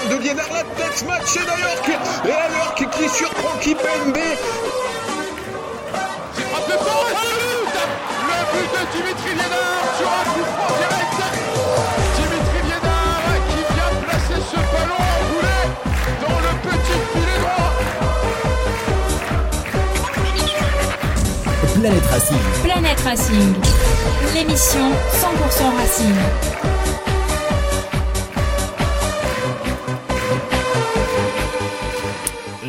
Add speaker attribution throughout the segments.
Speaker 1: de Liénard, la tête matchée d'Alorc. Et Alorc qui surprend Kipembe.
Speaker 2: C'est frappé fort et c'est le but Le but de Dimitri Liénard sur un coup franc direct Dimitri Liénard qui vient placer ce ballon en boulet dans le petit filet droit
Speaker 3: Planète Racing.
Speaker 4: Planète Racing, l'émission 100% Racing.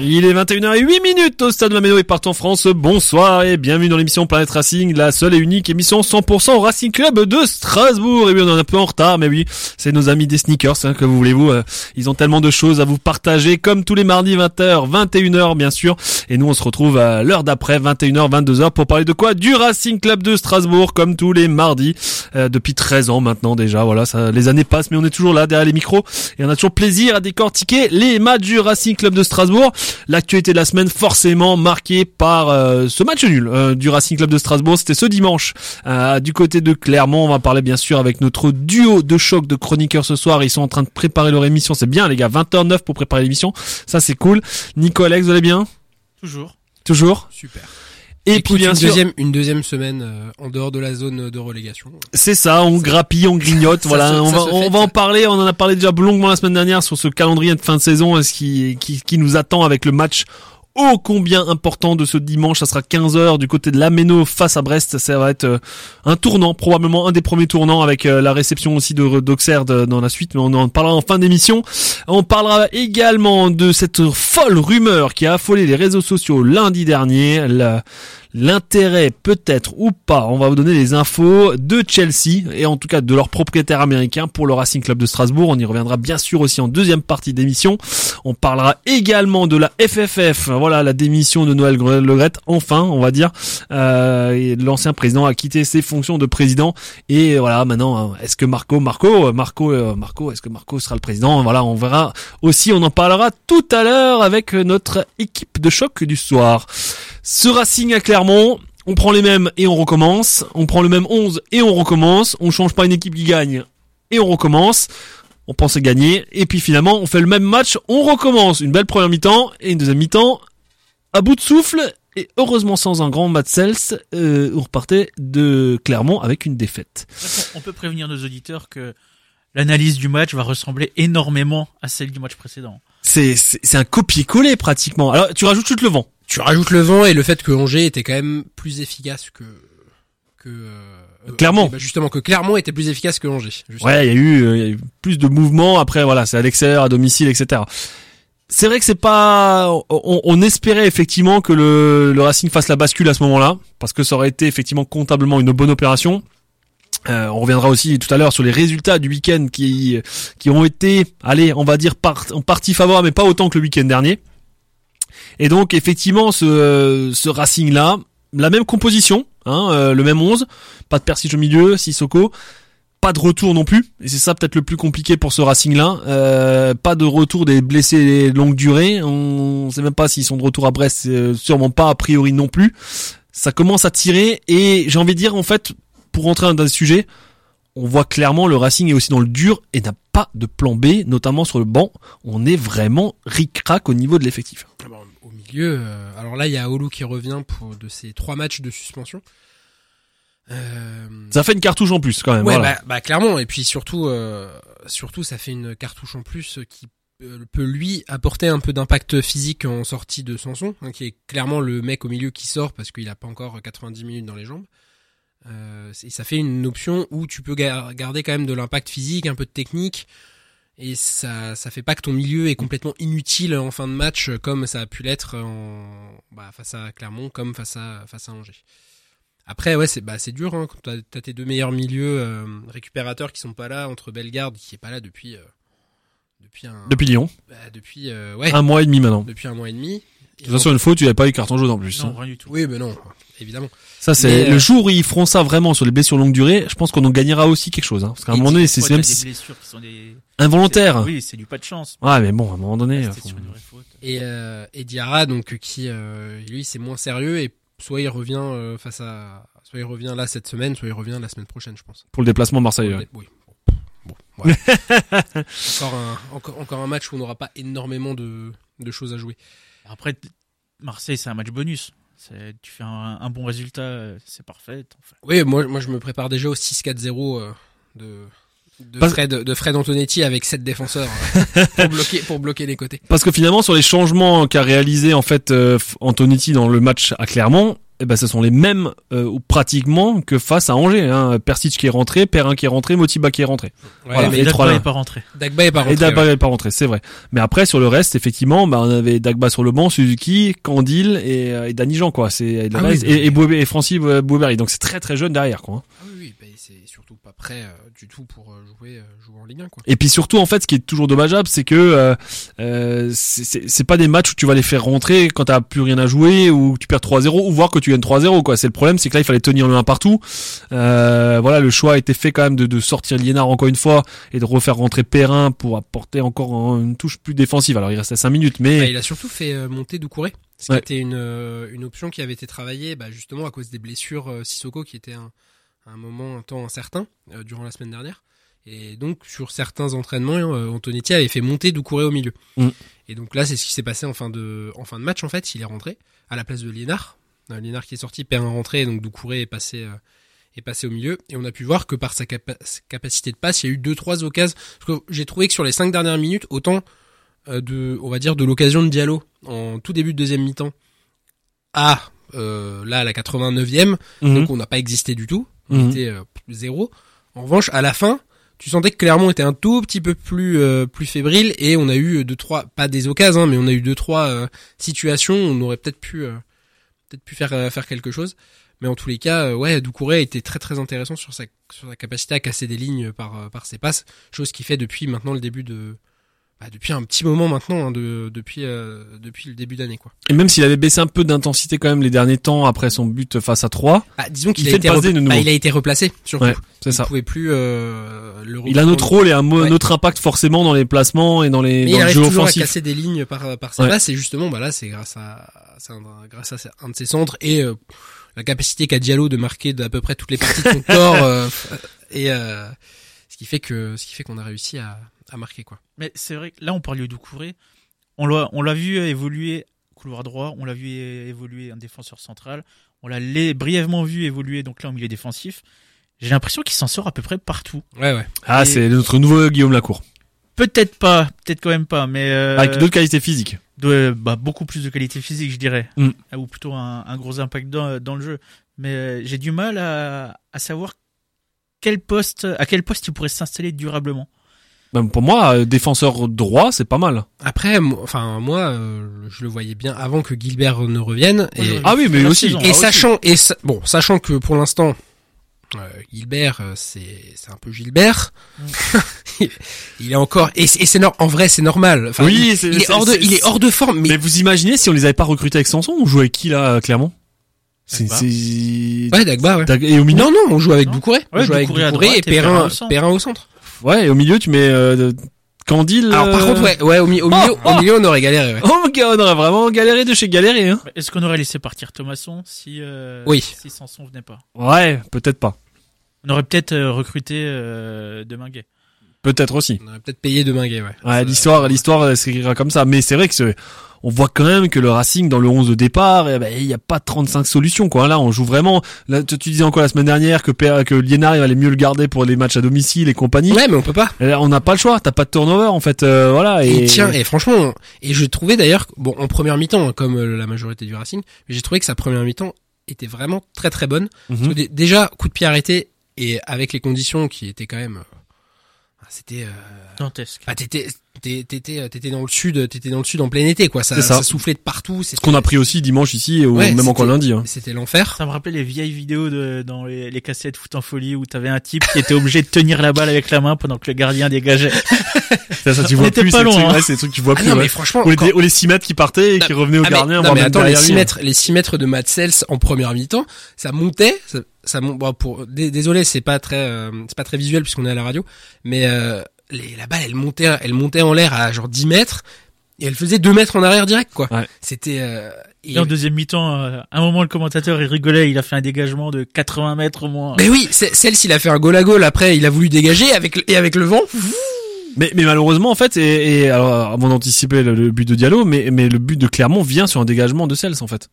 Speaker 5: Il est 21h08 minutes au stade Maméno et partout en France. Bonsoir et bienvenue dans l'émission Planète Racing, la seule et unique émission 100% Racing Club de Strasbourg. Et oui, on est un peu en retard, mais oui, c'est nos amis des sneakers, hein, que voulez-vous. euh, Ils ont tellement de choses à vous partager, comme tous les mardis 20h, 21h bien sûr. Et nous, on se retrouve à l'heure d'après, 21h, 22h, pour parler de quoi? Du Racing Club de Strasbourg, comme tous les mardis, euh, depuis 13 ans maintenant déjà. Voilà, ça, les années passent, mais on est toujours là derrière les micros et on a toujours plaisir à décortiquer les matchs du Racing Club de Strasbourg. L'actualité de la semaine forcément marquée par euh, ce match nul euh, du Racing Club de Strasbourg. C'était ce dimanche euh, du côté de Clermont. On va parler bien sûr avec notre duo de choc de chroniqueurs ce soir. Ils sont en train de préparer leur émission. C'est bien les gars, 20h09 pour préparer l'émission. Ça c'est cool. Nico Alex, vous allez bien?
Speaker 6: Toujours.
Speaker 5: Toujours?
Speaker 6: Super.
Speaker 5: Et puis bien
Speaker 6: une
Speaker 5: sûr,
Speaker 6: deuxième, une deuxième semaine euh, en dehors de la zone de relégation.
Speaker 5: c'est ça, on grappille, on grignote, voilà,
Speaker 6: se-
Speaker 5: on va, on va en parler, on en a parlé déjà longuement la semaine dernière sur ce calendrier de fin de saison, euh, ce qui, qui, qui nous attend avec le match ô combien important de ce dimanche, ça sera 15h du côté de l'Ameno face à Brest, ça va être euh, un tournant, probablement un des premiers tournants avec euh, la réception aussi de d'Auxerre dans la suite, mais on en parlera en fin d'émission. On parlera également de cette folle rumeur qui a affolé les réseaux sociaux lundi dernier, l'intérêt peut-être ou pas, on va vous donner les infos de Chelsea et en tout cas de leur propriétaire américain pour le Racing Club de Strasbourg. On y reviendra bien sûr aussi en deuxième partie d'émission. On parlera également de la FFF, voilà la démission de Noël Gre- Le Graët, enfin on va dire. Euh, L'ancien président a quitté ses fonctions de président et voilà maintenant hein, est-ce que Marco, Marco, euh, Marco, euh, Marco, est-ce que Marco sera le président? Voilà on verra aussi, on en parlera tout à l'heure avec notre équipe de choc du soir. Ce Racing à Clermont, on prend les mêmes et on recommence. On prend le même 11 et on recommence. On change pas une équipe qui gagne et on recommence. On pensait gagner. Et puis finalement, on fait le même match, on recommence. Une belle première mi-temps et une deuxième mi-temps à bout de souffle. Et heureusement sans un grand Matt Sels, euh, on repartait de Clermont avec une défaite.
Speaker 7: On peut prévenir nos auditeurs que l'analyse du match va ressembler énormément à celle du match précédent.
Speaker 5: C'est c'est c'est un copier-coller pratiquement. Alors tu rajoutes tout le vent.
Speaker 6: Tu rajoutes le vent et le fait que Angers était quand même plus efficace que que euh,
Speaker 5: Clermont.
Speaker 6: bah, justement que Clermont était plus efficace que Angers. justement.
Speaker 5: Ouais, il y a eu, euh, il y a eu plus de mouvements. Après, voilà, c'est à l'extérieur, à domicile, etc. C'est vrai que c'est pas. On, on espérait effectivement que le, le Racing fasse la bascule à ce moment-là, parce que ça aurait été effectivement comptablement une bonne opération. Euh, on reviendra aussi tout à l'heure sur les résultats du week-end qui qui ont été, allez, on va dire par, en partie favorables, mais pas autant que le week-end dernier. Et donc effectivement, ce, ce Racing-là, la même composition, hein, euh, le même 11, pas de Persige au milieu, Sissoko, pas de retour non plus, et c'est ça peut-être le plus compliqué pour ce Racing-là. Euh, pas de retour des blessés longue durée. On sait même pas s'ils sont de retour à Brest, euh, sûrement pas a priori non plus. Ça commence à tirer et j'ai envie de dire en fait, pour rentrer dans le sujet, on voit clairement le Racing est aussi dans le dur et n'a pas de plan B, notamment sur le banc. On est vraiment ric-rac au niveau de l'effectif.
Speaker 6: Ah bah, au milieu, euh, alors là il y a Olu qui revient pour de ses trois matchs de suspension. Euh,
Speaker 5: Ça fait une cartouche en plus quand même.
Speaker 6: ouais,
Speaker 5: voilà.
Speaker 6: bah, bah, clairement. Et puis surtout, euh, surtout, ça fait une cartouche en plus qui peut lui apporter un peu d'impact physique en sortie de Sanson, hein, qui est clairement le mec au milieu qui sort parce qu'il a pas encore 90 minutes dans les jambes. Euh, et ça fait une option où tu peux gar- garder quand même de l'impact physique, un peu de technique, et ça, ça fait pas que ton milieu est complètement inutile en fin de match comme ça a pu l'être bah, face à Clermont, comme face à face à Angers. Après, ouais, c'est bah c'est dur. Hein, quand t'as tes deux meilleurs milieux euh, récupérateurs qui sont pas là, entre Bellegarde qui est pas là depuis euh, depuis un
Speaker 5: Depuis Lyon.
Speaker 6: bah, depuis euh, ouais
Speaker 5: Un mois et demi maintenant.
Speaker 6: depuis un mois et demi.
Speaker 5: De toute façon, une faute, tu n'avais pas eu carton jaune en plus.
Speaker 7: Non,
Speaker 5: hein.
Speaker 7: rien du tout.
Speaker 6: Oui, mais non, évidemment.
Speaker 5: Ça, c'est le
Speaker 6: euh,
Speaker 5: jour où ils feront ça vraiment sur les blessures longue durée. Je pense qu'on en gagnera aussi quelque chose. Hein. Parce qu'à un
Speaker 6: Et
Speaker 5: moment donné, c'est même si-
Speaker 7: blessures qui sont des
Speaker 5: involontaire.
Speaker 7: c'est- Oui, c'est du pas de chance.
Speaker 5: Ouais, mais bon, à un moment donné. Faut-
Speaker 7: sur une vraie faute.
Speaker 6: Et, euh, et Diarra, donc qui euh, lui c'est moins sérieux et soit il revient euh, face à, soit il revient là cette semaine, soit il revient la semaine prochaine, je pense.
Speaker 5: Pour le déplacement Marseille. ouais.
Speaker 6: Oui. Bon, voilà. encore un encore encore un match où on n'aura pas énormément de de choses à jouer.
Speaker 7: Après, Marseille, c'est un match bonus. C'est- Tu fais un, un bon résultat, euh, c'est parfait. Enfin,
Speaker 6: Oui, moi moi je me prépare déjà au 6-4-0 euh, de de Fred de Fred Antonetti avec sept défenseurs euh, pour bloquer pour bloquer les côtés.
Speaker 5: Parce que finalement, sur les changements qu'a réalisé en fait euh, Antonetti dans le match à Clermont, eh ben, ce sont les mêmes euh, ou pratiquement que face à Angers. Hein. Persic qui est rentré, Perrin qui est rentré, Motiba qui est rentré.
Speaker 6: Ouais,
Speaker 5: Voilà,
Speaker 6: mais
Speaker 5: les
Speaker 7: Dagba
Speaker 5: trois là.
Speaker 7: est pas rentré.
Speaker 6: Dagba est pas
Speaker 5: et
Speaker 6: rentré.
Speaker 5: Dagba
Speaker 6: ouais.
Speaker 5: n'est pas rentré, c'est vrai. Mais après, sur le reste, effectivement, bah, on avait Dagba sur le banc, Suzuki, Candil et, euh, et Danny Jean, quoi. C'est et,
Speaker 6: Ah oui,
Speaker 5: et, et, Boué- et Francis Bouberry. Donc c'est très très jeune derrière, quoi.
Speaker 6: Ah oui, oui, c'est surtout pas prêt euh, du tout pour euh, jouer euh, jouer en Ligue 1 quoi.
Speaker 5: Et puis surtout, en fait, ce qui est toujours dommageable, c'est que euh, euh, c'est- pas des matchs où tu vas les faire rentrer quand t'as plus rien à jouer ou que tu perds 3-0 ou voir que tu gagnes 3-0. Quoi. C'est le problème, c'est que là, il fallait tenir le 1 partout. Euh, voilà, le choix a été fait quand même de, de sortir Liénard encore une fois et de refaire rentrer Perrin pour apporter encore un- une touche plus défensive. Alors, il restait 5 minutes, mais
Speaker 6: Bah, il a surtout fait euh, monter Doucouré, qui
Speaker 5: Ouais.
Speaker 6: une, une option qui avait été travaillée bah, justement à cause des blessures euh, Sissoko qui était un, un moment, un temps incertain euh, durant la semaine dernière. Et donc sur certains entraînements, euh, Antonetti avait fait monter Doucouré au milieu.
Speaker 5: Mm.
Speaker 6: Et donc là, c'est ce qui s'est passé en fin de en fin de match en fait. Il est rentré à la place de Liénard. Euh, Liénard qui est sorti, Perrin rentré, donc Doucouré est passé euh, est passé au milieu. Et on a pu voir que par sa, capa- sa capacité de passe, il y a eu deux trois occasions. Parce que j'ai trouvé que sur les cinq dernières minutes, autant euh, de, on va dire, de l'occasion de Diallo en tout début de deuxième mi-temps à euh, là à la 89e,
Speaker 5: Mhm.
Speaker 6: donc on n'a pas existé du tout, on
Speaker 5: Mhm.
Speaker 6: était euh, zéro. En revanche, à la fin, tu sentais que Clermont était un tout petit peu plus euh, plus fébrile et on a eu deux trois, pas des occasions, hein, mais on a eu deux trois euh, situations où on aurait peut-être pu euh, peut-être pu faire euh, faire quelque chose. Mais en tous les cas, euh, ouais, Doucouré a été très très intéressant sur sa sur sa capacité à casser des lignes par euh, par ses passes, chose qui fait depuis maintenant le début de bah, depuis un petit moment maintenant, hein, de, depuis euh, depuis le début d'année quoi.
Speaker 5: et même s'il avait baissé un peu d'intensité quand même les derniers temps après son but face à 3,
Speaker 6: Ah, disons qu'il
Speaker 5: Il
Speaker 6: a été repla- bah, il a été replacé surtout.
Speaker 5: Ouais, c'est
Speaker 6: il
Speaker 5: ça.
Speaker 6: pouvait plus euh, le
Speaker 5: Il a notre rôle et un
Speaker 6: Ouais.
Speaker 5: notre impact forcément dans les placements et dans les
Speaker 6: Mais
Speaker 5: dans
Speaker 6: il
Speaker 5: le jeu
Speaker 6: toujours
Speaker 5: offensif.
Speaker 6: à casser des lignes par par ses
Speaker 5: Ouais.
Speaker 6: et justement bah là c'est grâce à un, grâce à un de ses centres et euh, la capacité qu'a Diallo de marquer d'à peu près toutes les parties de son corps euh, et euh, ce qui fait que ce qui fait qu'on a réussi à, à marquer quoi.
Speaker 7: Mais c'est vrai que là, on parle de Doucouré. On l'a, on l'a vu évoluer couloir droit, on l'a vu évoluer en défenseur central, on l'a brièvement vu évoluer donc là en milieu défensif. J'ai l'impression qu'il s'en sort à peu près partout.
Speaker 6: Ouais ouais.
Speaker 5: Ah, c'est notre nouveau Guillaume Lacour.
Speaker 7: Peut-être pas, peut-être quand même pas, mais euh,
Speaker 5: Avec d'autres qualités physiques.
Speaker 7: de- bah, beaucoup plus de qualité physique, je dirais,
Speaker 5: Mm.
Speaker 7: ou plutôt un, un gros impact dans, dans le jeu. Mais euh, j'ai du mal à, à savoir quel poste, à quel poste il pourrait s'installer durablement.
Speaker 5: Même pour moi, euh, défenseur droit, c'est pas mal.
Speaker 6: Après enfin moi euh, je le voyais bien avant que Gilbert ne revienne et
Speaker 5: Ah oui, mais aussi.
Speaker 7: saison.
Speaker 6: Et
Speaker 7: Ah,
Speaker 6: sachant et sa- bon, sachant que pour l'instant euh, Gilbert euh, c'est c'est un peu Gilbert. il est encore et c'est en vrai c'est normal. Enfin,
Speaker 5: Oui,
Speaker 6: il,
Speaker 5: c'est-
Speaker 6: il est hors de il est hors de forme mais,
Speaker 5: Mais vous imaginez si on les avait pas recrutés avec Sanson, on jouait avec qui là, clairement? C'est
Speaker 6: ouais Dagba ouais.
Speaker 5: Et au milieu.
Speaker 6: Non non, on joue avec. Doucouré. on
Speaker 7: Ouais,
Speaker 6: joue avec
Speaker 7: Doucouré
Speaker 6: et
Speaker 7: et Perrin
Speaker 6: Perrin
Speaker 7: au centre.
Speaker 5: Ouais, et au milieu tu mets euh, Candil.
Speaker 6: Alors par
Speaker 5: euh,
Speaker 6: contre ouais ouais au, mi- au milieu
Speaker 5: Oh,
Speaker 6: au milieu on aurait galéré ouais.
Speaker 5: Oh on aurait vraiment galéré de chez galéré. Hein.
Speaker 7: Est-ce qu'on aurait laissé partir Thomasson si euh,
Speaker 6: Oui.
Speaker 7: si Sanson venait pas?
Speaker 5: Ouais, peut-être pas.
Speaker 7: On aurait peut-être euh, recruté euh, Deminguet.
Speaker 5: Peut-être aussi.
Speaker 6: On aurait peut-être payé de Minguet ouais.
Speaker 5: Ouais,
Speaker 6: Ça-
Speaker 5: l'histoire, l'histoire elle s'écrira comme ça. Mais c'est vrai que c'est- on voit quand même que le Racing dans le 11 de départ, eh ben, il n'y a pas 35 solutions quoi. Là, on joue vraiment. Là, tu tu disais encore la semaine dernière que que Liénard il allait mieux le garder pour les matchs à domicile et compagnie.
Speaker 6: Ouais mais on peut pas.
Speaker 5: Là, on n'a pas le choix. T'as pas de turnover en fait. euh, voilà.
Speaker 6: Et,
Speaker 5: Et,
Speaker 6: tiens, et franchement, et je trouvais d'ailleurs, bon, en première mi-temps, hein, comme euh, la majorité du Racing, mais j'ai trouvé que sa première mi-temps était vraiment très très bonne.
Speaker 5: Mhm.
Speaker 6: Parce que dé- déjà, coup de pied arrêté, et avec les conditions qui étaient quand même, euh, c'était, euh,
Speaker 7: Dantesque.
Speaker 6: bah, t'étais, t'étais t'étais dans le sud, t'étais dans le sud en plein été quoi. Ça,
Speaker 5: C'est ça.
Speaker 6: ça soufflait de partout.
Speaker 5: Ce qu'on a pris aussi dimanche ici, ou
Speaker 6: Ouais,
Speaker 5: même encore lundi. Hein.
Speaker 6: C'était l'enfer.
Speaker 7: Ça me rappelait les vieilles vidéos de, dans les, les cassettes foot en folie où t'avais un type qui était obligé de tenir la balle avec la main pendant que le gardien dégageait.
Speaker 5: Ça, ça, tu vois plus,
Speaker 7: pas
Speaker 5: c'est des trucs-
Speaker 7: hein.
Speaker 5: ouais, c'est des trucs que tu vois
Speaker 6: Ah
Speaker 5: plus.
Speaker 6: non
Speaker 5: ouais.
Speaker 6: mais franchement.
Speaker 5: Ou les,
Speaker 6: quand-
Speaker 5: ou les 6 mètres qui partaient et qui revenaient au
Speaker 6: Ah, mais-
Speaker 5: gardien.
Speaker 6: non,
Speaker 5: voire
Speaker 6: mais attends, les
Speaker 5: derrière
Speaker 6: 6
Speaker 5: lui.
Speaker 6: mètres, les 6 mètres de Matt Sells en première mi-temps, ça montait, ça, ça bon, pour, dé- désolé, c'est pas très, euh, c'est pas très visuel puisqu'on est à la radio, mais, euh, les, la balle, elle montait, elle montait en l'air à genre 10 mètres, et elle faisait 2 mètres en arrière direct, quoi.
Speaker 5: Ouais.
Speaker 6: C'était, euh, et-
Speaker 7: Et en deuxième mi-temps, euh, à un moment, le commentateur, il rigolait, il a fait un dégagement de 80 mètres au moins.
Speaker 6: mais oui, c'est- Sells, il a fait un goal à goal après, il a voulu dégager avec, et avec le vent.
Speaker 5: Mais, mais malheureusement, en fait, et, et alors, avant d'anticiper le, le but de Diallo, mais, mais le but de Clermont vient sur un dégagement de Cels, en fait.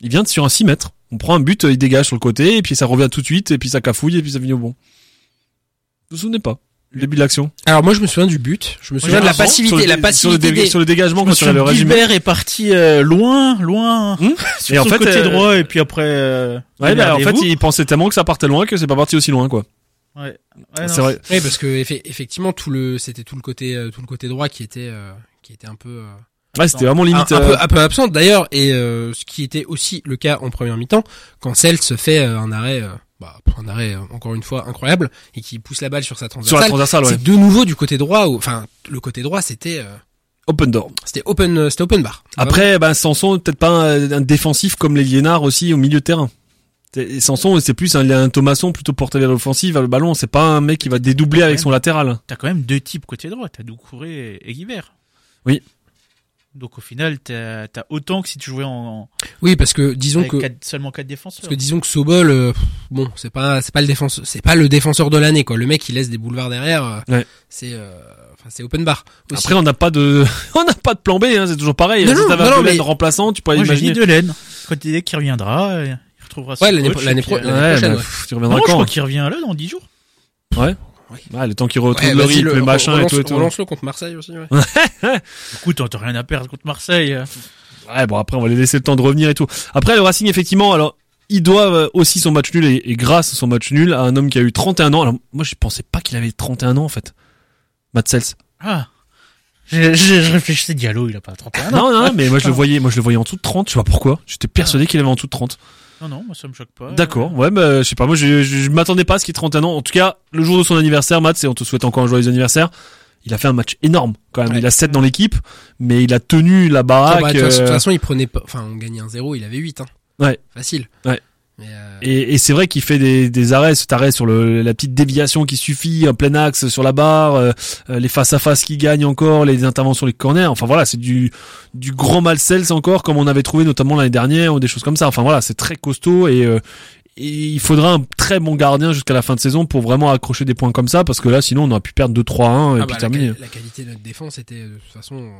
Speaker 5: Il vient sur un 6 mètres. On prend un but, il dégage sur le côté, et puis ça revient tout de suite, et puis ça cafouille, et puis ça finit au bon. Vous vous souvenez pas début de l'action.
Speaker 6: Alors moi, je me souviens du but, je me souviens de la
Speaker 5: Sur le
Speaker 6: passivité, la
Speaker 5: sur le,
Speaker 6: passivité
Speaker 5: dé-
Speaker 6: des...
Speaker 5: sur le dégagement, quand tu as le résumé.
Speaker 7: Gilbert est parti euh, loin, loin,
Speaker 5: Hum
Speaker 7: sur
Speaker 5: Et en
Speaker 7: son
Speaker 5: fait,
Speaker 7: côté
Speaker 5: euh,
Speaker 7: droit, et puis après... Euh,
Speaker 5: Ouais, bah, en fait, il pensait tellement que ça partait loin que c'est pas parti aussi loin, quoi.
Speaker 7: Ouais. Ouais,
Speaker 5: c'est vrai.
Speaker 6: Oui, parce que effe- effectivement, tout le, c'était tout le côté, euh, tout le côté droit qui était, euh, qui était un peu, euh,
Speaker 5: Ouais, c'était vraiment limite.
Speaker 6: un, un peu, un peu absente d'ailleurs, et euh, ce qui était aussi le cas en première mi-temps, quand Celt se fait euh, un arrêt, euh, bah, un arrêt euh, encore une fois incroyable, et qui pousse la balle sur sa
Speaker 5: sur la
Speaker 6: transversale.
Speaker 5: transversale, ouais.
Speaker 6: C'est de nouveau du côté droit, où- enfin le côté droit c'était, euh,
Speaker 5: Open door.
Speaker 6: c'était open, euh, c'était open bar.
Speaker 5: Après, bah, Sanson, peut-être pas un, un défensif comme les Liénards aussi au milieu de terrain. Et Sanson, c'est plus un, un Thomasson plutôt porté vers l'offensive, vers le ballon. C'est pas un mec qui va dédoubler avec son latéral.
Speaker 7: T'as quand même deux types côté droit, t'as Doucouré et Guibert.
Speaker 5: Oui.
Speaker 7: Donc au final, t'as as autant que si tu jouais en, en
Speaker 6: Oui, parce que disons que
Speaker 7: quatre- seulement quatre défenseurs.
Speaker 6: Parce que disons que Sobol, euh, bon, c'est pas, c'est pas le défenseur, c'est pas le défenseur de l'année quoi. Le mec, il laisse des boulevards derrière. euh,
Speaker 5: Ouais.
Speaker 6: C'est, euh, enfin, c'est open bar. Aussi.
Speaker 5: Après, on n'a pas de, on n'a pas de plan B. Hein, c'est toujours pareil.
Speaker 6: Non,
Speaker 5: si t'avais un
Speaker 6: mais-
Speaker 5: remplaçant, tu pourrais
Speaker 7: Moi j'ai dit
Speaker 5: imaginer.
Speaker 7: Delaine. Quand il dit qu'il reviendra, euh, il retrouvera son
Speaker 6: Ouais, l'année pro-
Speaker 5: Ouais,
Speaker 6: prochaine,
Speaker 5: bah,
Speaker 6: ouais.
Speaker 5: tu
Speaker 7: non,
Speaker 5: reviendras
Speaker 7: je crois
Speaker 5: quand
Speaker 7: qu'il revient là dans 10 jours.
Speaker 5: Ouais, le temps qu'il retrouve
Speaker 6: Ouais,
Speaker 5: le rythme, le machin et tout et tout.
Speaker 6: relance-le contre Marseille aussi. Ouais.
Speaker 7: Écoute, t'as rien à perdre contre Marseille. euh.
Speaker 5: Ouais, bon après on va les laisser le temps de revenir et tout. Après le Racing effectivement, alors ils doivent aussi son match nul et, et grâce à son match nul à un homme qui a eu 31 ans. Alors moi je pensais pas qu'il avait 31 ans en fait. Matt Sells.
Speaker 7: Ah. Je, je, je réfléchissais Diallo, il a pas 31 ans.
Speaker 5: non non, mais moi je le
Speaker 7: Ah.
Speaker 5: voyais, moi je le voyais en dessous de 30, je sais pas pourquoi. J'étais persuadé qu'il avait en dessous de 30.
Speaker 7: Non, non, moi ça me choque pas.
Speaker 5: D'accord. Ouais, bah, je sais pas. Moi, je, je, je m'attendais pas à ce qu'il ait 31 ans. En tout cas, le jour de son anniversaire, Matt, et on te souhaite encore un joyeux anniversaire. Il a fait un match énorme, quand même.
Speaker 6: Ouais.
Speaker 5: Il a 7 dans l'équipe, mais il a tenu la
Speaker 6: Ah,
Speaker 5: baraque.
Speaker 6: bah, de toute
Speaker 5: euh,
Speaker 6: façon, il prenait pas, enfin, on gagnait un 0 il avait 8 hein.
Speaker 5: Ouais.
Speaker 6: Facile.
Speaker 5: Ouais.
Speaker 6: Euh,
Speaker 5: et, et c'est vrai qu'il fait des, des arrêts, cet arrêt sur le, la petite déviation qui suffit, un plein axe sur la barre, euh, euh, les face à face qui gagnent encore, les interventions, les corners. Enfin voilà, c'est du du grand mal sels encore, comme on avait trouvé notamment l'année dernière ou des choses comme ça. Enfin voilà, c'est très costaud et euh, et il faudra un très bon gardien jusqu'à la fin de saison pour vraiment accrocher des points comme ça, parce que là, sinon, on aurait pu perdre 2-3-1 et
Speaker 6: ah
Speaker 5: puis
Speaker 6: bah,
Speaker 5: terminer.
Speaker 6: la qualité de notre défense était de toute façon.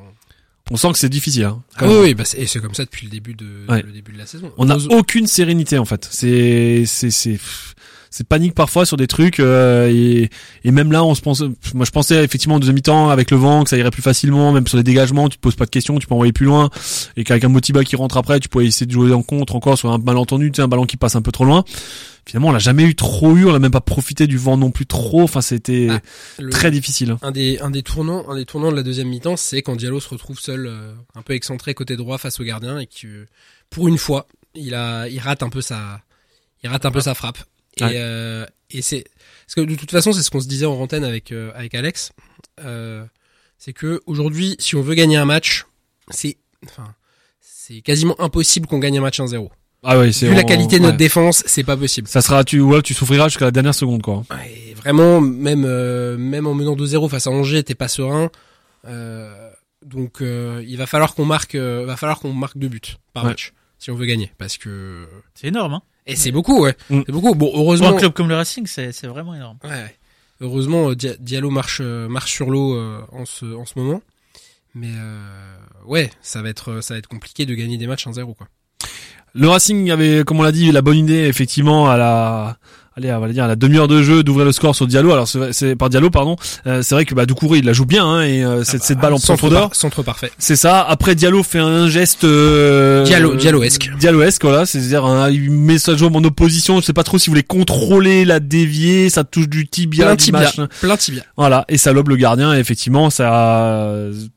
Speaker 5: On sent que c'est difficile. Hein,
Speaker 6: Ah oui, oui, bah, c'est- et c'est comme ça depuis le début de,
Speaker 5: Ouais.
Speaker 6: le début de la saison.
Speaker 5: On n'a aucune sérénité en fait. C'est c'est c'est c'est panique parfois sur des trucs euh, et et même là on se pense moi je pensais effectivement en deuxième mi-temps avec le vent que ça irait plus facilement même sur les dégagements tu te poses pas de questions tu peux envoyer plus loin et qu'avec un Motiba qui rentre après tu pourrais essayer de jouer en contre encore sur un malentendu tu sais un ballon qui passe un peu trop loin finalement on l'a jamais eu trop eu on l'a même pas profité du vent non plus trop enfin c'était
Speaker 6: Ah, le-
Speaker 5: très difficile hein.
Speaker 6: Un des, un des tournants, un des tournants de la deuxième mi-temps, c'est quand Diallo se retrouve seul, euh, un peu excentré côté droit face au gardien et que, pour une fois, il a, il rate un peu sa, il rate un peu sa frappe. Et,
Speaker 5: Ouais.
Speaker 6: euh, et c'est, parce que de toute façon, c'est ce qu'on se disait en antenne avec, euh, avec Alex, euh, c'est que aujourd'hui, si on veut gagner un match, c'est, enfin, c'est quasiment impossible qu'on gagne un match 1-0.
Speaker 5: ah ouais c'est
Speaker 6: Vu la qualité de notre
Speaker 5: ouais.
Speaker 6: défense, c'est pas possible.
Speaker 5: ça sera tu ouais, tu souffriras jusqu'à la dernière seconde quoi
Speaker 6: Et vraiment, même euh, même en menant 2-0 face à Angers, t'es pas serein. Euh, donc euh, il va falloir qu'on marque, euh, va falloir qu'on marque deux buts par
Speaker 5: Ouais.
Speaker 6: match si on veut gagner, parce que
Speaker 7: C'est énorme, hein.
Speaker 6: Et c'est beaucoup, ouais,
Speaker 5: Mm.
Speaker 6: c'est beaucoup. Bon,
Speaker 7: Pour
Speaker 6: heureusement,
Speaker 7: un club comme le Racing, c'est c'est vraiment énorme.
Speaker 6: ouais, ouais. heureusement euh, Dia- Diallo marche euh, marche sur l'eau euh, en ce en ce moment, mais euh, ouais, ça va être ça va être compliqué de gagner des matchs 1-0 quoi.
Speaker 5: Le Racing avait, comme on l'a dit, la bonne idée effectivement à la allez, on va dire à la demi-heure de jeu d'ouvrir le score sur Diallo. Alors c'est c'est- par Diallo, pardon. Euh, c'est vrai que bah Doucouré il la joue bien hein, et euh, cette, cette balle en
Speaker 6: Ah bah, centre, par- centre parfait.
Speaker 5: C'est ça. Après Diallo fait un geste euh,
Speaker 6: Diallo- Dialloesque.
Speaker 5: Dialloesque, voilà. C'est-à-dire un, il met sa jambe en opposition. Je sais pas trop si vous voulez contrôler, la dévier. Ça touche du tibia,
Speaker 6: Plein
Speaker 5: du
Speaker 6: tibia.
Speaker 5: machin.
Speaker 6: Plein tibia.
Speaker 5: Voilà. Et ça lobe le gardien. Et effectivement, ça,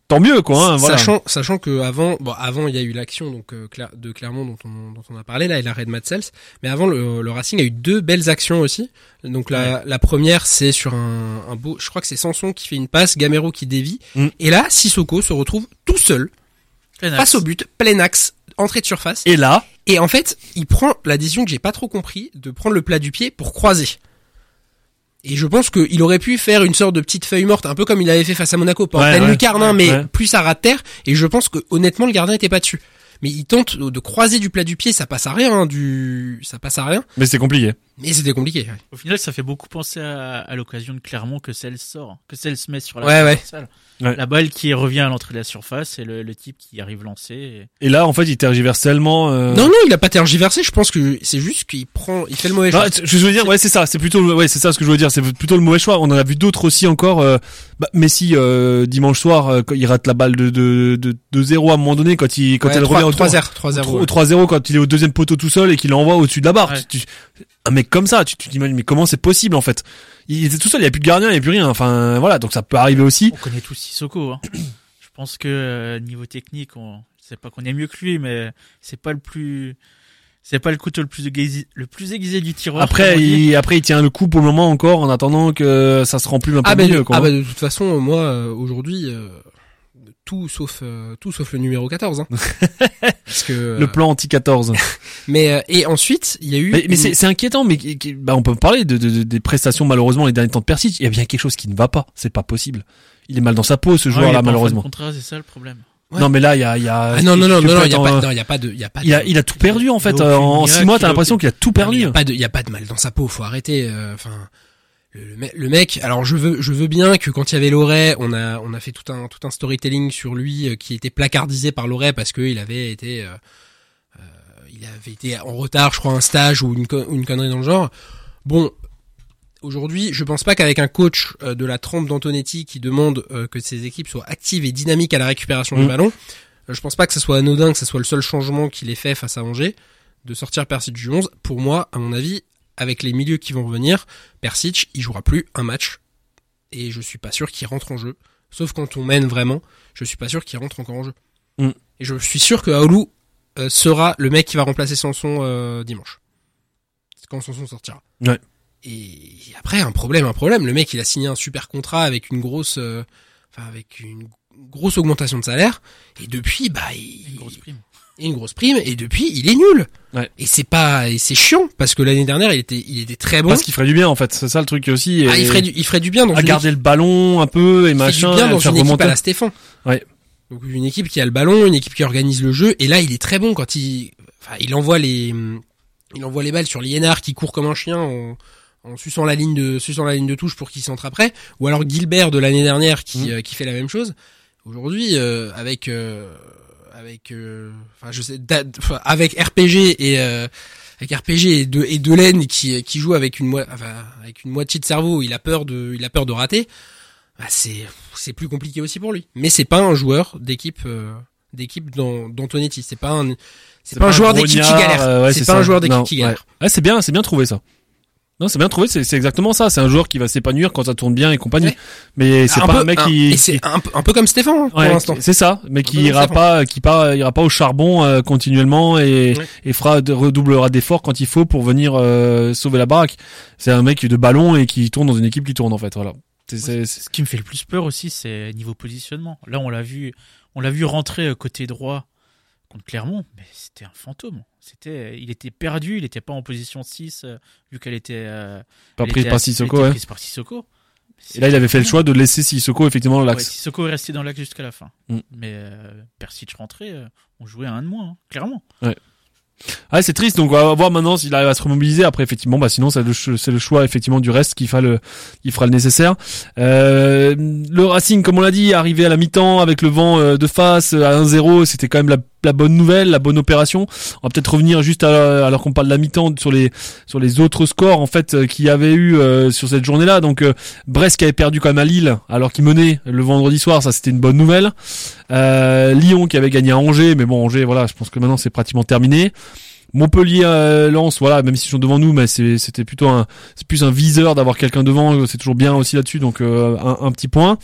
Speaker 5: tant mieux quoi. Hein, voilà.
Speaker 6: Sachant, sachant que avant, bon, avant il y a eu l'action donc euh, de Clermont dont on, dont on a parlé là et l'arrêt de Matsels, mais avant le, le Racing a eu deux belles actions aussi. Donc la, la première c'est sur un, un beau, je crois que c'est Sanson qui fait une passe, Gamero qui dévie,
Speaker 5: Mm.
Speaker 6: et là Sissoko se retrouve tout seul face au but, plein axe, entrée de surface,
Speaker 5: Et là,
Speaker 6: et en fait il prend la décision que j'ai pas trop compris de prendre le plat du pied pour croiser. Et je pense qu'il aurait pu faire une sorte de petite feuille morte, un peu comme il avait fait face à Monaco, pas en
Speaker 5: Ouais,
Speaker 6: pleine
Speaker 5: ouais.
Speaker 6: lucarne, hein, mais plus à ras de terre. Et je pense que honnêtement, le gardien était pas dessus. Mais il tente de croiser du plat du pied, ça passe à rien, hein, du, ça passe à rien.
Speaker 5: mais c'est compliqué.
Speaker 6: Mais c'était compliqué. ouais.
Speaker 7: Au final, ça fait beaucoup penser à, à l'occasion de Clermont que celle sort, que celle se met sur la
Speaker 6: Ouais, ouais.
Speaker 7: La balle qui revient à l'entrée de la surface et le, le type qui arrive lancé. et-
Speaker 5: Et là, en fait, il tergiverse tellement. euh,
Speaker 6: Non, non, il a pas tergiversé. Je pense que c'est juste qu'il prend, il fait le mauvais
Speaker 5: Non,
Speaker 6: choix.
Speaker 5: je veux dire, ouais, c'est ça, c'est plutôt, le- ouais, c'est ça ce que je veux dire, c'est plutôt le mauvais choix. On en a vu d'autres aussi encore. Euh, bah, Messi euh, dimanche soir, euh, quand il rate la balle de de de, de 0 à un moment donné, quand il quand
Speaker 6: Ouais,
Speaker 5: elle revient au
Speaker 6: 3-0, 3-0.
Speaker 5: au 3-0 quand il est au deuxième poteau tout seul et qu'il l'envoie au-dessus de la barre.
Speaker 7: Ouais.
Speaker 5: Tu- tu- un mec comme ça, tu t'imagines, mais comment c'est possible en fait? Il était tout seul, il y a plus de gardien, il y a plus rien. Enfin voilà, donc ça peut arriver aussi.
Speaker 7: On connaît tous Sissoko. Hein. Je pense que euh, niveau technique, on, c'est pas qu'on est mieux que lui, mais c'est pas le plus, c'est pas le couteau le plus aiguisé, le plus aiguisé du tireur.
Speaker 5: Après, il, après il tient le coup pour le moment encore en attendant que ça se remplit un peu
Speaker 6: Ah,
Speaker 5: mieux.
Speaker 6: de,
Speaker 5: quoi.
Speaker 6: ah bah de toute façon, moi euh, aujourd'hui, euh, tout sauf euh, tout sauf le numéro 14. Hein. Parce que euh,
Speaker 5: le plan anti 14.
Speaker 6: Mais euh, et ensuite, il y a eu.
Speaker 5: Mais, mais
Speaker 6: une-
Speaker 5: c'est, c'est inquiétant, mais bah, on peut parler de, de- de- des prestations malheureusement les derniers temps de Persic. Il y a bien quelque chose qui ne va pas. C'est pas possible. Il est mal dans sa peau ce
Speaker 7: Ouais, fin de
Speaker 5: malheureusement.
Speaker 7: c'est ça le problème.
Speaker 6: Ouais.
Speaker 5: Non mais là il y a, il y a
Speaker 6: Ah non non non non il y a pas
Speaker 5: en-
Speaker 6: non, il y a pas de il y a pas
Speaker 5: il a,
Speaker 6: de-
Speaker 5: il a tout perdu en fait. Euh, En
Speaker 7: miracle,
Speaker 5: six mois,
Speaker 7: il
Speaker 5: t'as l'impression qu'il a tout perdu.
Speaker 6: Il y a pas de il y a pas de mal dans sa peau, faut arrêter euh, enfin le, le me- le mec, alors je veux je veux bien que quand il y avait Loret, on a on a fait tout un tout un storytelling sur lui euh, qui était placardisé par Loret parce que il avait été euh, euh, il avait été en retard, je crois un stage ou une connerie dans le genre. Bon, aujourd'hui, je pense pas qu'avec un coach euh, de la trempe d'Antonetti qui demande euh, que ses équipes soient actives et dynamiques à la récupération du
Speaker 5: Mm.
Speaker 6: ballon, je pense pas que ce soit anodin, que ce soit le seul changement qu'il ait fait face à Angers de sortir Persic du 11. Pour moi, à mon avis, avec les milieux qui vont revenir, Persic, il jouera plus un match. Et je suis pas sûr qu'il rentre en jeu. Sauf quand on mène vraiment, je suis pas sûr qu'il rentre encore en jeu.
Speaker 5: Mm.
Speaker 6: Et je suis sûr que Aoulou euh, sera le mec qui va remplacer Sanson euh, dimanche. C'est quand Sanson sortira.
Speaker 5: Ouais.
Speaker 6: Et après, un problème, un problème. Le mec, il a signé un super contrat avec une grosse, euh, enfin, avec une grosse augmentation de salaire. Et depuis, bah, il,
Speaker 7: Une grosse prime.
Speaker 6: Et une grosse prime et depuis il est nul.
Speaker 5: Ouais.
Speaker 6: Et c'est pas et c'est chiant parce que l'année dernière il était il était très bon.
Speaker 5: Parce qu'il ferait du bien en fait. C'est ça le truc aussi.
Speaker 6: Ah, il ferait du il ferait du bien dans
Speaker 5: à garder le ballon un peu et
Speaker 6: il fait
Speaker 5: machin,
Speaker 6: du bien dans une équipe
Speaker 5: remonter.
Speaker 6: à la Stéphane.
Speaker 5: Ouais.
Speaker 6: Donc une équipe qui a le ballon, une équipe qui organise le jeu et là il est très bon quand il enfin il envoie les il envoie les balles sur Liénard qui court comme un chien en en suçant la ligne de suçant la ligne de touche pour qu'il centre après ou alors Gilbert de l'année dernière qui
Speaker 5: Mhm.
Speaker 6: euh, qui fait la même chose. Aujourd'hui euh, avec euh, avec euh, enfin je sais avec RPG et euh, avec RPG et de et Delaine qui qui joue avec une enfin, avec une moitié de cerveau, il a peur de il a peur de rater. Bah, c'est c'est plus compliqué aussi pour lui. Mais c'est pas un joueur d'équipe euh, d'équipe d'Antonetti, c'est pas un c'est pas, un joueur d'équipe qui galère.
Speaker 5: euh, ouais,
Speaker 6: c'est pas
Speaker 5: ça.
Speaker 6: un joueur d'équipe qui galère.
Speaker 5: Ouais, Ouais, c'est bien, c'est bien trouvé ça. Non, c'est bien trouvé, c'est c'est exactement ça. C'est un joueur qui va s'épanouir quand ça tourne bien et compagnie.
Speaker 6: Ouais.
Speaker 5: Mais c'est
Speaker 6: Un
Speaker 5: pas
Speaker 6: peu-
Speaker 5: un mec
Speaker 6: un-
Speaker 5: qui,
Speaker 6: et c'est un, peu- un peu comme Stéphane hein, pour
Speaker 5: Ouais,
Speaker 6: l'instant.
Speaker 5: c'est ça, mais
Speaker 6: Un
Speaker 5: qui ira pas, qui pas, ira pas au charbon euh, continuellement et,
Speaker 6: Ouais.
Speaker 5: et fera redoublera d'efforts quand il faut pour venir euh, sauver la baraque. C'est un mec de ballon et qui tourne dans une équipe qui tourne en fait. Voilà. C'est- c'est- c'est-
Speaker 7: Ce qui me fait le plus peur aussi, c'est niveau positionnement. Là, on l'a vu, on l'a vu rentrer euh, côté droit contre Clermont, mais c'était un fantôme. C'était, il était perdu, il n'était pas en position 6 euh, vu qu'elle était euh,
Speaker 5: pas
Speaker 7: elle
Speaker 5: pris
Speaker 7: était
Speaker 5: par Sissoko. Ouais.
Speaker 7: prise par Sissoko.
Speaker 5: Et là, il avait fait le choix de laisser Sissoko effectivement dans
Speaker 7: Ouais,
Speaker 5: l'axe.
Speaker 7: Sissoko est resté dans l'axe jusqu'à la fin.
Speaker 5: Mm.
Speaker 7: Mais euh, Persic rentrait, euh, on jouait à un de moins, hein, clairement.
Speaker 5: Ah, c'est triste. Donc, on va voir maintenant s'il arrive à se remobiliser. Après, effectivement, bah, sinon, c'est le, ch- c'est le choix, effectivement, du reste qui fera le, il fera le nécessaire. Euh, le Racing, comme on l'a dit, arrivé à la mi-temps avec le vent de face à 1-0, c'était quand même la, la bonne nouvelle, la bonne opération. On va peut-être revenir juste à- alors qu'on parle de la mi-temps sur les, sur les autres scores, en fait, euh, qu'il y avait eu euh, sur cette journée-là. Donc, euh, Brest qui avait perdu quand même à Lille, alors qu'il menait le vendredi soir, ça c'était une bonne nouvelle. Lyon qui avait gagné à Angers, mais bon, Angers, voilà, je pense que maintenant c'est pratiquement terminé. Montpellier, euh, Lens, voilà, même s'ils sont devant nous, mais c'était plutôt un, c'est plus un viseur d'avoir quelqu'un devant, c'est toujours bien aussi là-dessus, donc un, un petit point.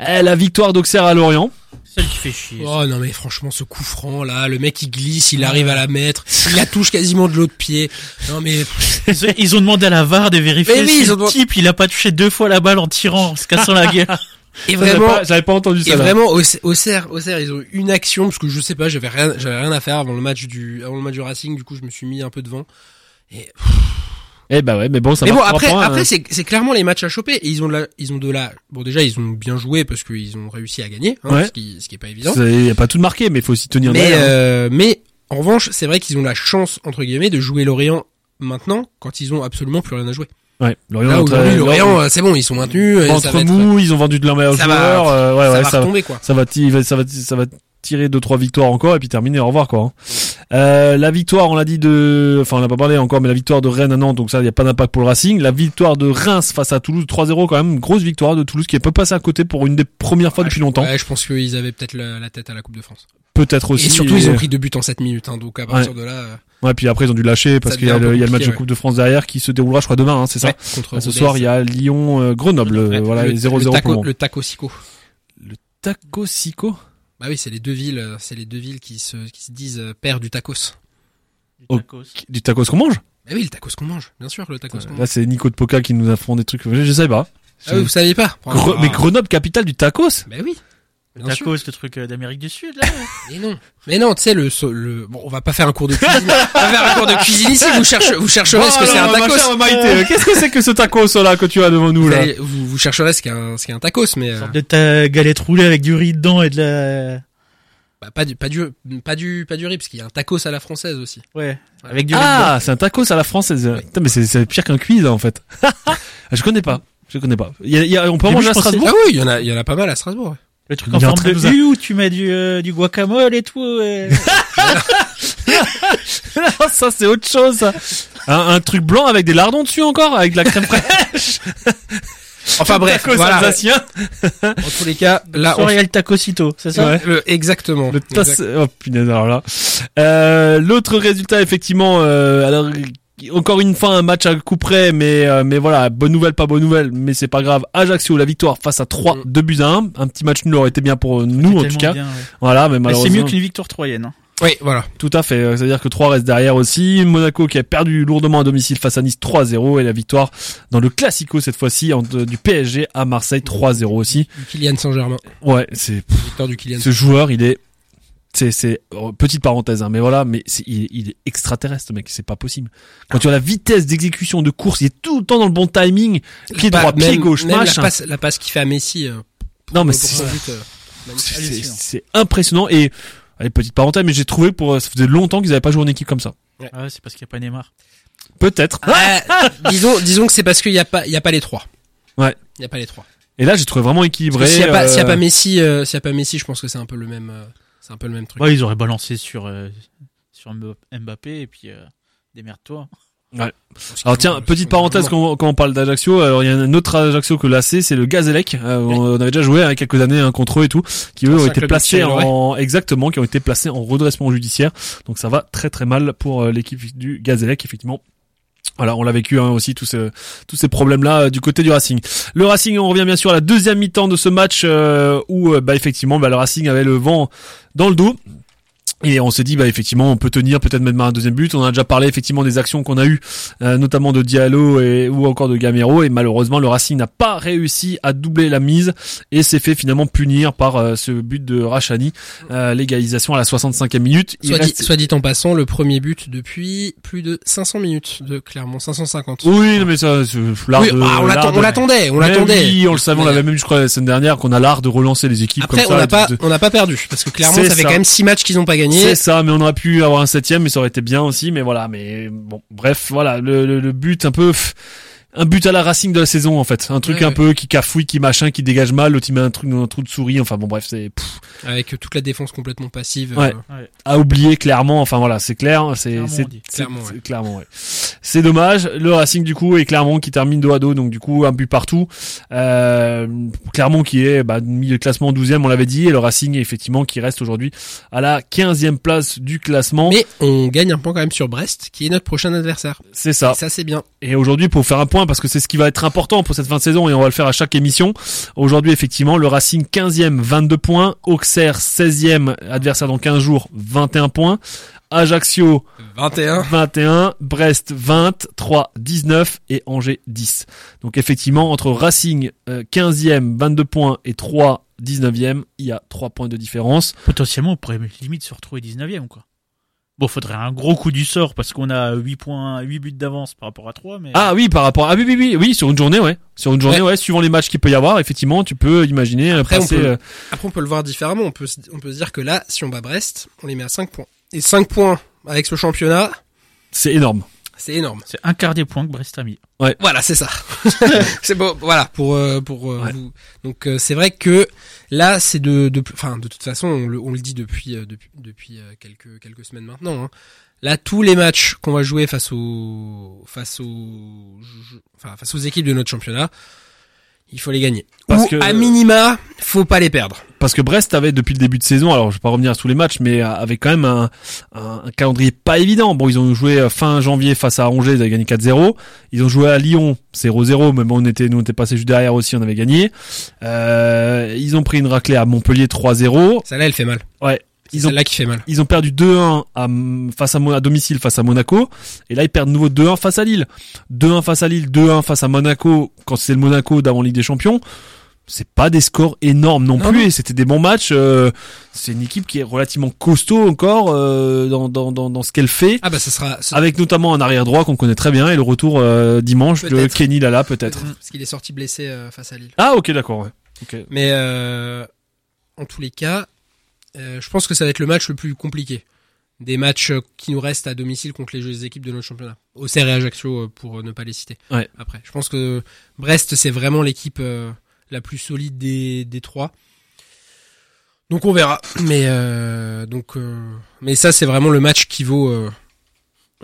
Speaker 5: Eh, la victoire d'Auxerre à Lorient.
Speaker 7: Celle qui fait chier.
Speaker 6: Oh non mais franchement ce coup franc là, le mec il glisse, il arrive à la mettre, il la touche quasiment de l'autre pied. Non mais
Speaker 7: Ils ont- demandé à la VAR de vérifier
Speaker 6: Mais oui,
Speaker 7: si
Speaker 6: ils ont
Speaker 7: le
Speaker 6: demandé-
Speaker 7: type il a pas touché deux fois la balle en tirant, en se cassant la gueule.
Speaker 6: et
Speaker 5: J'avais
Speaker 6: vraiment
Speaker 5: pas, j'avais pas entendu
Speaker 6: et
Speaker 5: ça. là.
Speaker 6: vraiment au, au Cerf, au Cerf, ils ont eu une action parce que je sais pas, j'avais rien j'avais rien à faire avant le match du avant le match du Racing, du coup je me suis mis un peu devant. Et
Speaker 5: Eh bah ouais, mais bon, ça
Speaker 6: mais
Speaker 5: va.
Speaker 6: bon après
Speaker 5: points,
Speaker 6: après
Speaker 5: hein.
Speaker 6: c'est c'est clairement les matchs à choper et ils ont de la ils ont de la bon déjà ils ont bien joué parce qu'ils ont réussi à gagner hein,
Speaker 5: Ouais.
Speaker 6: ce qui ce qui est pas évident.
Speaker 5: C'est- y a pas tout marqué, mais il faut aussi tenir
Speaker 6: Mais
Speaker 5: derrière, hein.
Speaker 6: euh, mais en revanche, c'est vrai qu'ils ont la chance entre guillemets de jouer Lorient maintenant quand ils ont absolument plus rien à jouer.
Speaker 5: Ouais, Lorient, Lorient,
Speaker 6: euh, c'est bon, ils sont maintenus. ça
Speaker 5: entre
Speaker 6: va être-
Speaker 5: mou, ils ont vendu de leur meilleur
Speaker 6: ça va-
Speaker 5: joueur. euh, ouais,
Speaker 6: ça
Speaker 5: ouais,
Speaker 6: va
Speaker 5: ça,
Speaker 6: retomber quoi.
Speaker 5: ça va, ça va, ça va tirer deux trois victoires encore et puis terminer. Au revoir quoi. hein. Euh, la victoire, on l'a dit de, enfin on n'a pas parlé encore, mais la victoire de Rennes à Nantes, donc ça il y a pas d'impact pour le Racing. La victoire de Reims face à Toulouse 3-0 quand même, grosse victoire de Toulouse qui est pas passé à côté pour une des premières fois
Speaker 6: Ouais,
Speaker 5: depuis longtemps.
Speaker 6: Ouais, je pense qu'ils avaient peut-être la, la tête à la Coupe de France.
Speaker 5: Peut-être aussi.
Speaker 6: et surtout, ils ont pris deux buts en 7 minutes, hein, donc à partir de là, euh,
Speaker 5: Ouais, puis après ils ont dû lâcher parce qu'il y a le, y a le match de Coupe de France derrière qui se déroulera, je crois demain, hein, c'est ça?
Speaker 6: contre
Speaker 5: ce soir il y a Lyon euh, Grenoble, voilà
Speaker 6: le,
Speaker 5: les 0-0
Speaker 6: le
Speaker 5: le
Speaker 6: taco, le taco Sico.
Speaker 5: Taco Sico?
Speaker 6: Bah oui, c'est les deux villes, euh, c'est les deux villes qui se qui se disent euh, père du tacos.
Speaker 5: Oh. Du tacos qu'on mange?
Speaker 6: Bah oui, le tacos qu'on mange, bien sûr, le tacos qu'on mange.
Speaker 5: Là c'est Nico de Poca qui nous a fait des trucs, je, je sais pas.
Speaker 6: Ah oui, vous saviez pas
Speaker 5: Gre-
Speaker 6: Ah.
Speaker 5: Mais Grenoble capitale du tacos?
Speaker 6: Bah oui. Bien sûr.
Speaker 7: Tacos, le truc euh, d'Amérique du Sud, là?
Speaker 6: Mais non, mais non, tu sais le, le bon, on va pas faire un cours de cuisine. on va faire un cours de cuisine ici. Vous cherchez, vous chercherez ce que c'est un tacos.
Speaker 5: Maïté, qu'est-ce que c'est que ce tacos là que tu as devant nous là?
Speaker 6: vous, vous chercherez ce qu'est un, ce qu'est un tacos, mais euh,
Speaker 7: Sorte de ta galette roulée avec du riz dedans et de la...
Speaker 6: bah, pas du, pas du, pas du, pas du riz, parce qu'il y a un tacos à la française aussi.
Speaker 7: Ouais. Avec du riz.
Speaker 5: Ah, c'est un tacos à la française. Putain, mais c'est c'est pire qu'un quiz en fait. je connais pas. Je connais pas. Il y a, il y a- on peut en manger à Strasbourg?
Speaker 6: Ah oui, il y en a, il y en a pas mal à Strasbourg.
Speaker 7: Le truc en forme de
Speaker 5: de nous a-
Speaker 7: U où tu mets du, euh, du guacamole et tout. ouais.
Speaker 5: ça c'est autre chose. ça. Un, un truc blanc avec des lardons dessus encore, avec de la crème fraîche.
Speaker 6: Enfin bref,
Speaker 5: tacos
Speaker 6: voilà.
Speaker 5: alsacien.
Speaker 6: En tous les cas, là,
Speaker 7: Soir,
Speaker 6: on,
Speaker 7: le tacosito, c'est ça
Speaker 5: Ouais.
Speaker 6: le- exactement.
Speaker 5: Le tas,
Speaker 6: Exact.
Speaker 5: oh punaise alors là. Euh, L'autre résultat effectivement, euh, alors encore une fois un match à coup près, mais euh, mais voilà, bonne nouvelle, pas bonne nouvelle, mais c'est pas grave. Ajaccio la victoire face à 3
Speaker 6: Mm.
Speaker 5: 2 buts à 1. Un petit match nul aurait été bien pour nous en tout cas.
Speaker 7: bien, ouais.
Speaker 5: Voilà, mais malheureusement.
Speaker 7: C'est mieux qu'une victoire troyenne. hein.
Speaker 6: Oui, voilà.
Speaker 5: Tout à fait. C'est-à-dire que 3 reste derrière aussi. Monaco qui a perdu lourdement à domicile face à Nice 3-0 et la victoire dans le Classico cette fois-ci de- du PSG à Marseille 3-0 aussi.
Speaker 6: Du Kylian Saint-Germain.
Speaker 5: Ouais, c'est
Speaker 6: Victoire du Kylian.
Speaker 5: ce joueur, il est c'est c'est oh, petite parenthèse hein, mais voilà, mais c'est il, il est extraterrestre mec, c'est pas possible. Quand tu as la vitesse d'exécution de course, il est tout le temps dans le bon timing, pied
Speaker 6: Pas-
Speaker 5: droit, pied gauche,
Speaker 6: même la passe, la passe qu'il fait à Messi. euh,
Speaker 5: Non mais c'est impressionnant et allez petite parenthèse mais j'ai trouvé pour ça faisait longtemps qu'ils avaient pas joué en équipe comme ça.
Speaker 7: Ah ouais, c'est parce qu'il n'y a pas Neymar.
Speaker 5: Peut-être.
Speaker 6: Ah, disons, disons que c'est parce qu'il y a pas, il y a pas les trois.
Speaker 5: Ouais.
Speaker 6: Il y a pas les trois.
Speaker 5: Et là, j'ai trouvé vraiment équilibré.
Speaker 6: s'il y a pas,
Speaker 5: euh,
Speaker 6: s'il y a pas Messi, euh, s'il y a pas Messi, je pense que c'est un peu le même, euh, c'est un peu le même truc.
Speaker 7: Ouais, ils auraient balancé sur, euh, sur Mb- Mbappé et puis euh, démerde-toi.
Speaker 5: Alors tiens, petite parenthèse quand, quand on parle d'Ajaccio, alors il y a un autre Ajaccio que l'AC, c'est le Gazélec. Euh, On avait déjà joué il y a quelques années hein, contre eux et tout, qui eux ont été placés en exactement, qui ont été placés en redressement judiciaire. Donc ça va très très mal pour euh, l'équipe du Gazélec effectivement. Voilà, on l'a vécu hein, aussi tous ces tous ces problèmes là du côté du Racing. Le Racing, on revient bien sûr à la deuxième mi-temps de ce match euh, où euh, bah effectivement bah, le Racing avait le vent dans le dos. Et on s'est dit, bah effectivement, on peut tenir, peut-être même un deuxième but. On a déjà parlé effectivement des actions qu'on a eues, euh, notamment de Diallo et ou encore de Gamero. Et malheureusement, le Racing n'a pas réussi à doubler la mise et s'est fait finalement punir par euh, ce but de Rachani, euh, l'égalisation à la 65e minute. Il
Speaker 6: Soit, dit, soit dit en passant, le premier but depuis plus de 500 minutes de Clermont, 550.
Speaker 5: Oui, non, mais ça, l'art
Speaker 6: Oui,
Speaker 5: de-
Speaker 6: bah, on
Speaker 5: l'art
Speaker 6: l'attend-
Speaker 5: de-
Speaker 6: on l'attendait, on l'attendait.
Speaker 5: Oui, on le savait, on l'avait même, je crois, la semaine dernière, qu'on a l'art de relancer les équipes
Speaker 6: Après,
Speaker 5: comme
Speaker 6: on n'a pas,
Speaker 5: de-
Speaker 6: on n'a pas perdu parce que Clermont, ça fait
Speaker 5: ça.
Speaker 6: quand même six matchs qu'ils ont pas gagné.
Speaker 5: C'est ça, mais on aurait pu avoir un septième, mais ça aurait été bien aussi. Mais voilà, mais bon, bref, voilà, le, but un peu, un but à la Racing de la saison en fait, un truc
Speaker 6: Ouais,
Speaker 5: un
Speaker 6: ouais.
Speaker 5: peu qui cafouille, qui machin, qui dégage mal, l'autre il met un truc dans un trou de souris. Enfin bon, bref, c'est
Speaker 6: Avec toute la défense complètement passive.
Speaker 5: Ouais.
Speaker 6: euh,
Speaker 5: à oublier clairement. Enfin voilà, c'est clair, c'est
Speaker 7: Clairement,
Speaker 5: c'est
Speaker 6: Clairement,
Speaker 5: c'est-
Speaker 6: ouais.
Speaker 5: clairement, ouais. Dommage. Le Racing du coup et Clermont qui termine dos à dos, donc du coup un but partout. Euh, Clermont qui est bah, milieu de classement 12e, on l'avait dit, et le Racing effectivement qui reste aujourd'hui à la 15e place du classement.
Speaker 6: Mais on gagne un point quand même sur Brest, qui est notre prochain adversaire.
Speaker 5: C'est ça.
Speaker 6: Et ça, c'est bien.
Speaker 5: Et aujourd'hui, pour faire un point, parce que c'est ce qui va être important pour cette fin de saison, et on va le faire à chaque émission. Aujourd'hui, effectivement, le Racing 15e, 22 points. Auxerre 16e, adversaire dans 15 jours, 21 points. Ajaccio
Speaker 6: 21.
Speaker 5: 21, Brest 20, 3, 19 et Angers 10. Donc effectivement, entre Racing euh, 15e, 22 points et 3, 19e, il y a 3 points de différence.
Speaker 7: Potentiellement, on pourrait limite se retrouver 19ème, quoi. Bon, faudrait un gros coup du sort parce qu'on a 8 points, 8 buts d'avance par rapport à 3, mais.
Speaker 5: Ah oui, par rapport à... Ah oui, oui, oui, oui, sur une journée, ouais. Sur une journée, ouais, suivant les matchs qu'il peut y avoir, effectivement, tu peux imaginer euh,
Speaker 6: Après, on peut-
Speaker 5: euh,
Speaker 6: Après, on peut le voir différemment. On peut, se- on peut se dire que là, si on bat Brest, on les met à 5 points. Et 5 points avec ce championnat,
Speaker 5: C'est énorme.
Speaker 6: C'est énorme.
Speaker 7: C'est un quart des points que Brest a mis.
Speaker 6: Voilà, c'est ça. c'est bon, voilà pour euh, pour euh,
Speaker 5: Ouais.
Speaker 6: vous. Donc euh, c'est vrai que là c'est de de enfin de toute façon on le, on le dit depuis euh, depuis depuis euh, quelques quelques semaines maintenant. hein. Là tous les matchs qu'on va jouer face aux face aux enfin face aux équipes de notre championnat, il faut les gagner.
Speaker 5: Parce
Speaker 6: Ou
Speaker 5: que-
Speaker 6: à minima, faut pas les perdre.
Speaker 5: Parce que Brest avait depuis le début de saison, alors je vais pas revenir sur tous les matchs, mais euh, avait quand même un, un, un calendrier pas évident. Bon, ils ont joué euh, fin janvier face à Angers, ils avaient gagné 4-0. Ils ont joué à Lyon, 0-0, mais bon, on était, nous on était passé juste derrière aussi, on avait gagné. Euh, ils ont pris une raclée à Montpellier 3-0.
Speaker 6: Celle-là, elle fait mal.
Speaker 5: Ouais.
Speaker 6: C'est
Speaker 5: Ils ont,
Speaker 6: celle-là qui fait mal.
Speaker 5: ils ont perdu 2-1 à, face à, à domicile face à Monaco. Et là, ils perdent de nouveau 2-1 face à Lille. 2-1 face à Lille, 2-1 face à Monaco, quand c'est le Monaco d'avant Ligue des Champions. C'est pas des scores énormes non,
Speaker 6: Non,
Speaker 5: plus.
Speaker 6: non.
Speaker 5: Et c'était des bons matchs. euh, c'est une équipe qui est relativement costaud encore euh, dans, dans, dans, dans ce qu'elle fait.
Speaker 6: Ah bah ça sera ce-
Speaker 5: Avec notamment un arrière droit qu'on connaît très bien et le retour euh, dimanche de. Kenny Lala peut-être.
Speaker 6: parce qu'il est sorti blessé euh, face à Lille.
Speaker 5: Ah ok d'accord ouais. Ok.
Speaker 6: Mais euh, en tous les cas, euh, je pense que ça va être le match le plus compliqué des matchs euh, qui nous restent à domicile contre les jeux- équipes de notre championnat. Auxerre et Ajaccio euh, pour ne pas les citer.
Speaker 5: Ouais.
Speaker 6: Après, je pense que Brest c'est vraiment l'équipe euh, la plus solide des, des trois. Donc on verra. Mais euh, donc euh, mais ça c'est vraiment le match qui vaut euh,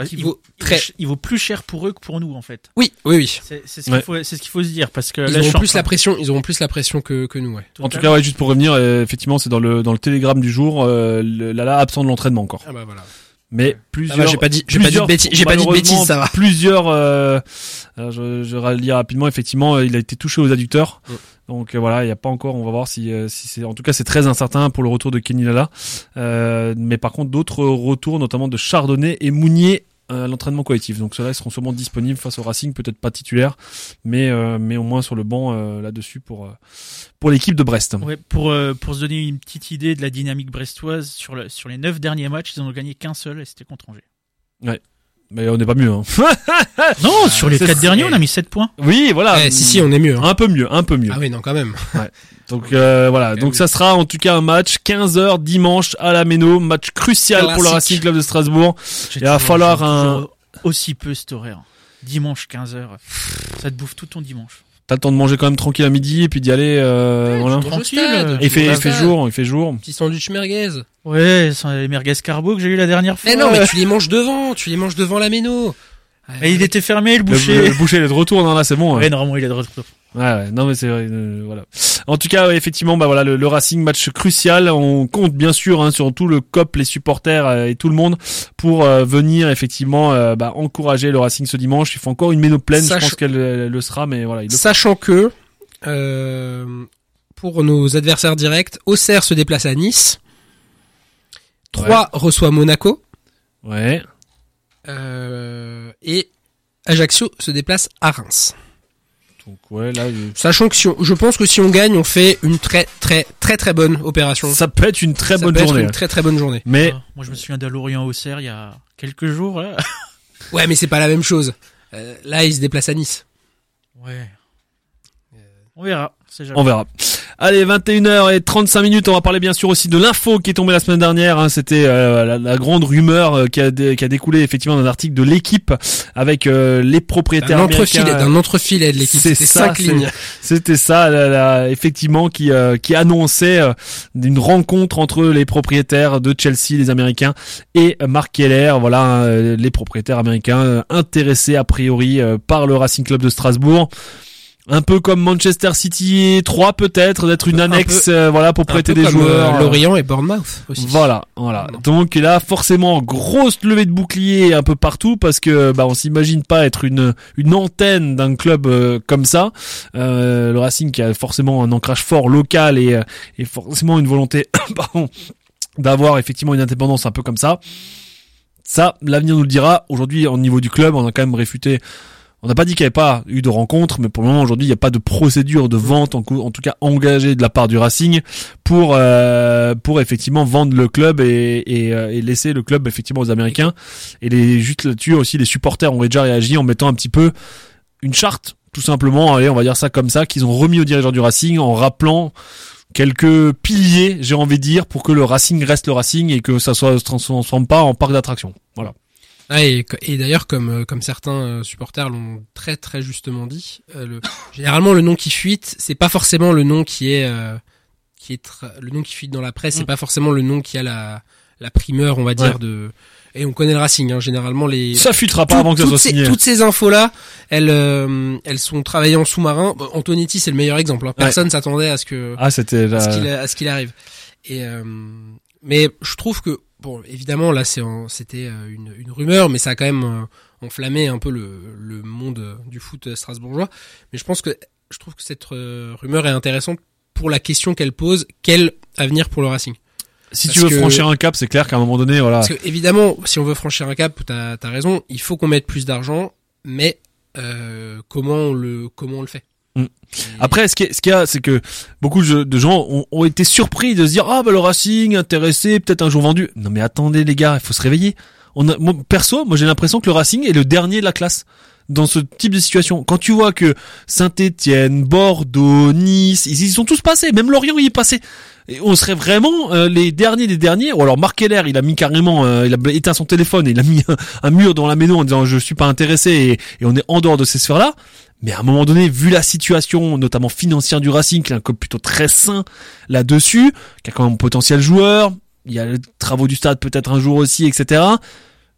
Speaker 6: qui
Speaker 7: il,
Speaker 6: vaut très
Speaker 7: il vaut plus cher pour eux que pour nous, en fait.
Speaker 6: oui oui oui.
Speaker 7: C'est c'est ce qu'il
Speaker 5: Ouais.
Speaker 7: faut, c'est ce qu'il faut se dire parce que
Speaker 6: Ils
Speaker 7: là,
Speaker 6: auront
Speaker 7: en
Speaker 6: plus la pression, ils auront plus la pression que, que nous ouais.
Speaker 5: En tout cas ouais juste pour revenir euh, effectivement c'est dans le dans le télégramme du jour euh, le Lala absent de l'entraînement encore.
Speaker 6: Ah bah voilà.
Speaker 5: Mais plusieurs.
Speaker 6: Ah bah, j'ai pas dit- j'ai pas dit de bêtises- j'ai pas dit de bêtises, ça va.
Speaker 5: Plusieurs. Euh, alors je, je relis rapidement. Effectivement, euh, il a été touché aux adducteurs. Donc euh, voilà, il y a pas encore. On va voir si, euh, si c'est. En tout cas, c'est très incertain pour le retour de Kenny Lala. Euh, mais par contre, d'autres retours, notamment de Chardonnay et Mounier. à l'entraînement collectif. Donc ceux-là ils seront sûrement disponibles face au Racing, peut-être pas titulaires, mais euh, mais au moins sur le banc euh, là-dessus pour euh, pour l'équipe de Brest.
Speaker 7: Ouais, pour, pour se donner une petite idée de la dynamique brestoise, sur, le, sur les 9 derniers matchs, ils en ont gagné qu'un seul et c'était contre Angers.
Speaker 5: Mais on n'est pas mieux. Hein.
Speaker 7: Non, sur les 4 derniers, on a mis 7 points.
Speaker 5: oui, voilà.
Speaker 6: Eh, si si on est mieux. hein.
Speaker 5: Un peu mieux, un peu mieux.
Speaker 6: Ah oui non quand même.
Speaker 5: Donc euh, voilà,
Speaker 6: Eh
Speaker 5: donc
Speaker 6: oui.
Speaker 5: ça sera en tout cas un match 15h dimanche à la Méno, match crucial pour le. Racing Club de Strasbourg. Il va falloir un-
Speaker 7: Aussi peu cet horaire. Dimanche 15h. Ça te bouffe tout ton dimanche.
Speaker 5: T'as le temps de manger quand même tranquille à midi et puis d'y aller euh, voilà.
Speaker 6: au
Speaker 7: Tranquille,
Speaker 6: stade,
Speaker 5: Et il fait, il fait jour, il fait jour.
Speaker 6: Petit sandwich merguez.
Speaker 7: Ouais, les merguez carbo que j'ai eu la dernière fois.
Speaker 6: Mais non, mais tu les manges devant, tu les manges devant la méno.
Speaker 7: Et il était fermé, le
Speaker 5: Le,
Speaker 7: boucher.
Speaker 5: le boucher il est de retour, non là c'est bon.
Speaker 7: Ouais,
Speaker 5: Ouais,
Speaker 7: normalement, il est de retour.
Speaker 5: ouais, non mais c'est vrai, euh, voilà. En tout cas, ouais, effectivement, bah voilà, le, le Racing match crucial. On compte bien sûr hein, sur tout le COP, les supporters euh, et tout le monde pour euh, venir effectivement euh, bah, encourager le Racing ce dimanche. Il faut encore une méno pleine,
Speaker 6: Sach-
Speaker 5: je pense qu'elle le sera, mais voilà, il le
Speaker 6: Sachant que euh, pour nos adversaires directs, Auxerre se déplace à Nice. 3 reçoit Monaco
Speaker 5: Ouais.
Speaker 6: Euh, et Ajaccio se déplace à Reims.
Speaker 5: Donc ouais, là, je-
Speaker 6: Sachant que si on- je pense que si on gagne, on fait une très très très très bonne opération.
Speaker 5: ça peut être une très
Speaker 6: Ça
Speaker 5: bonne
Speaker 6: peut être
Speaker 5: journée.
Speaker 6: une très très bonne journée.
Speaker 5: Mais
Speaker 7: Ah, Moi, je me souviens d'Alorient Auxerre il y a quelques jours. Là.
Speaker 6: Ouais, mais c'est pas la même chose. Euh, là, il se déplace à Nice.
Speaker 7: Ouais. On verra.
Speaker 5: On verra. Allez, 21h et 35 minutes. On va parler bien sûr aussi de l'info qui est tombée la semaine dernière. hein. C'était euh, la, la grande rumeur euh, qui, a dé- qui a découlé effectivement d'un article de l'équipe avec euh, les propriétaires
Speaker 6: D'un entrefilet,
Speaker 5: américains.
Speaker 6: d'un entrefilet de l'équipe. C'était
Speaker 5: ça,
Speaker 6: cinq
Speaker 5: c'est-
Speaker 6: lignes.
Speaker 5: C'était ça, la- la- effectivement, qui, euh, qui annonçait euh, une rencontre entre les propriétaires de Chelsea, les Américains, et Mark Keller. Voilà, euh, les propriétaires américains intéressés a priori euh, par le Racing Club de Strasbourg. Un peu comme Manchester City 3 peut-être, d'être une
Speaker 6: Un
Speaker 5: annexe,
Speaker 6: peu-
Speaker 5: euh, voilà, pour
Speaker 6: Un
Speaker 5: prêter
Speaker 6: peu
Speaker 5: des
Speaker 6: comme,
Speaker 5: joueurs.
Speaker 6: euh, Lorient et Bournemouth aussi.
Speaker 5: Voilà, voilà.
Speaker 6: Non.
Speaker 5: Donc là, forcément, grosse levée de bouclier un peu partout parce que bah on s'imagine pas être une une antenne d'un club euh, comme ça. Euh, le Racing qui a forcément un ancrage fort local et euh, et forcément une volonté, pardon, d'avoir effectivement une indépendance un peu comme ça. Ça, l'avenir nous le dira. Aujourd'hui, au niveau du club, on a quand même réfuté. On n'a pas dit qu'il n'y avait pas eu de rencontre, mais pour le moment aujourd'hui, il n'y a pas de procédure de vente en, tout cas engagée de la part du Racing pour euh, effectivement vendre le club euh, et laisser le club effectivement aux Américains. Et les juste là-dessus aussi, les supporters ont déjà réagi en mettant un petit peu une charte, tout simplement. Allez, on va dire ça comme ça, qu'ils ont remis aux dirigeants du Racing en rappelant quelques piliers, j'ai envie de dire, pour que le Racing reste le Racing et que ça soit se transforme pas en parc d'attractions. Voilà.
Speaker 6: Ah, et, et d'ailleurs, comme euh, comme certains euh, supporters l'ont très très justement dit, euh, le, généralement le nom qui fuite, c'est pas forcément le nom qui est euh, qui est le nom qui fuite dans la presse, c'est
Speaker 5: Mm.
Speaker 6: pas forcément le nom qui a la la primeur, on va dire
Speaker 5: Ouais.
Speaker 6: de. Et on connaît le Racing, hein, généralement les.
Speaker 5: Ça filtrera pas
Speaker 6: Tout-
Speaker 5: avant que ça soit
Speaker 6: ces,
Speaker 5: signé.
Speaker 6: toutes ces infos là, elles euh, elles sont travaillées en sous-marin. Antonetti c'est le meilleur exemple. hein. Personne s'attendait à ce que
Speaker 5: Ah, c'était la...
Speaker 6: à ce qu'il arrive. Et euh, mais je trouve que bon, évidemment là c'est en- c'était euh, une, une rumeur, mais ça a quand même euh, enflammé un peu le, le monde euh, du foot strasbourgeois. Mais je pense que je trouve que cette rumeur est intéressante pour la question qu'elle pose quel avenir pour le Racing?
Speaker 5: Si tu veux
Speaker 6: que-
Speaker 5: franchir un cap, c'est clair qu'à un moment donné, voilà.
Speaker 6: Parce que évidemment, si on veut franchir un cap, t'as as raison, il faut qu'on mette plus d'argent, mais euh, comment on le comment on le fait?
Speaker 5: Après, ce qu'il y a- c'est que beaucoup de gens ont, été surpris de se dire ah bah le Racing intéressé, peut-être un jour vendu. Non mais attendez les gars, il faut se réveiller. On a, moi, perso, moi j'ai l'impression que le Racing est le dernier de la classe dans ce type de situation. Quand tu vois que Saint-Étienne, Bordeaux, Nice, ils y sont tous passés, même Lorient y est passé. On serait vraiment euh, les derniers des derniers. Ou alors Marc Keller, il a mis carrément, euh, il a éteint son téléphone, et il a mis un, un mur dans la maison en disant je suis pas intéressé et, et on est en dehors de ces sphères-là. Mais à un moment donné, vu la situation, notamment financière du Racing, qui est un club plutôt très sain là-dessus, qui a quand même un potentiel joueur, il y a les travaux du stade peut-être un jour aussi, etc.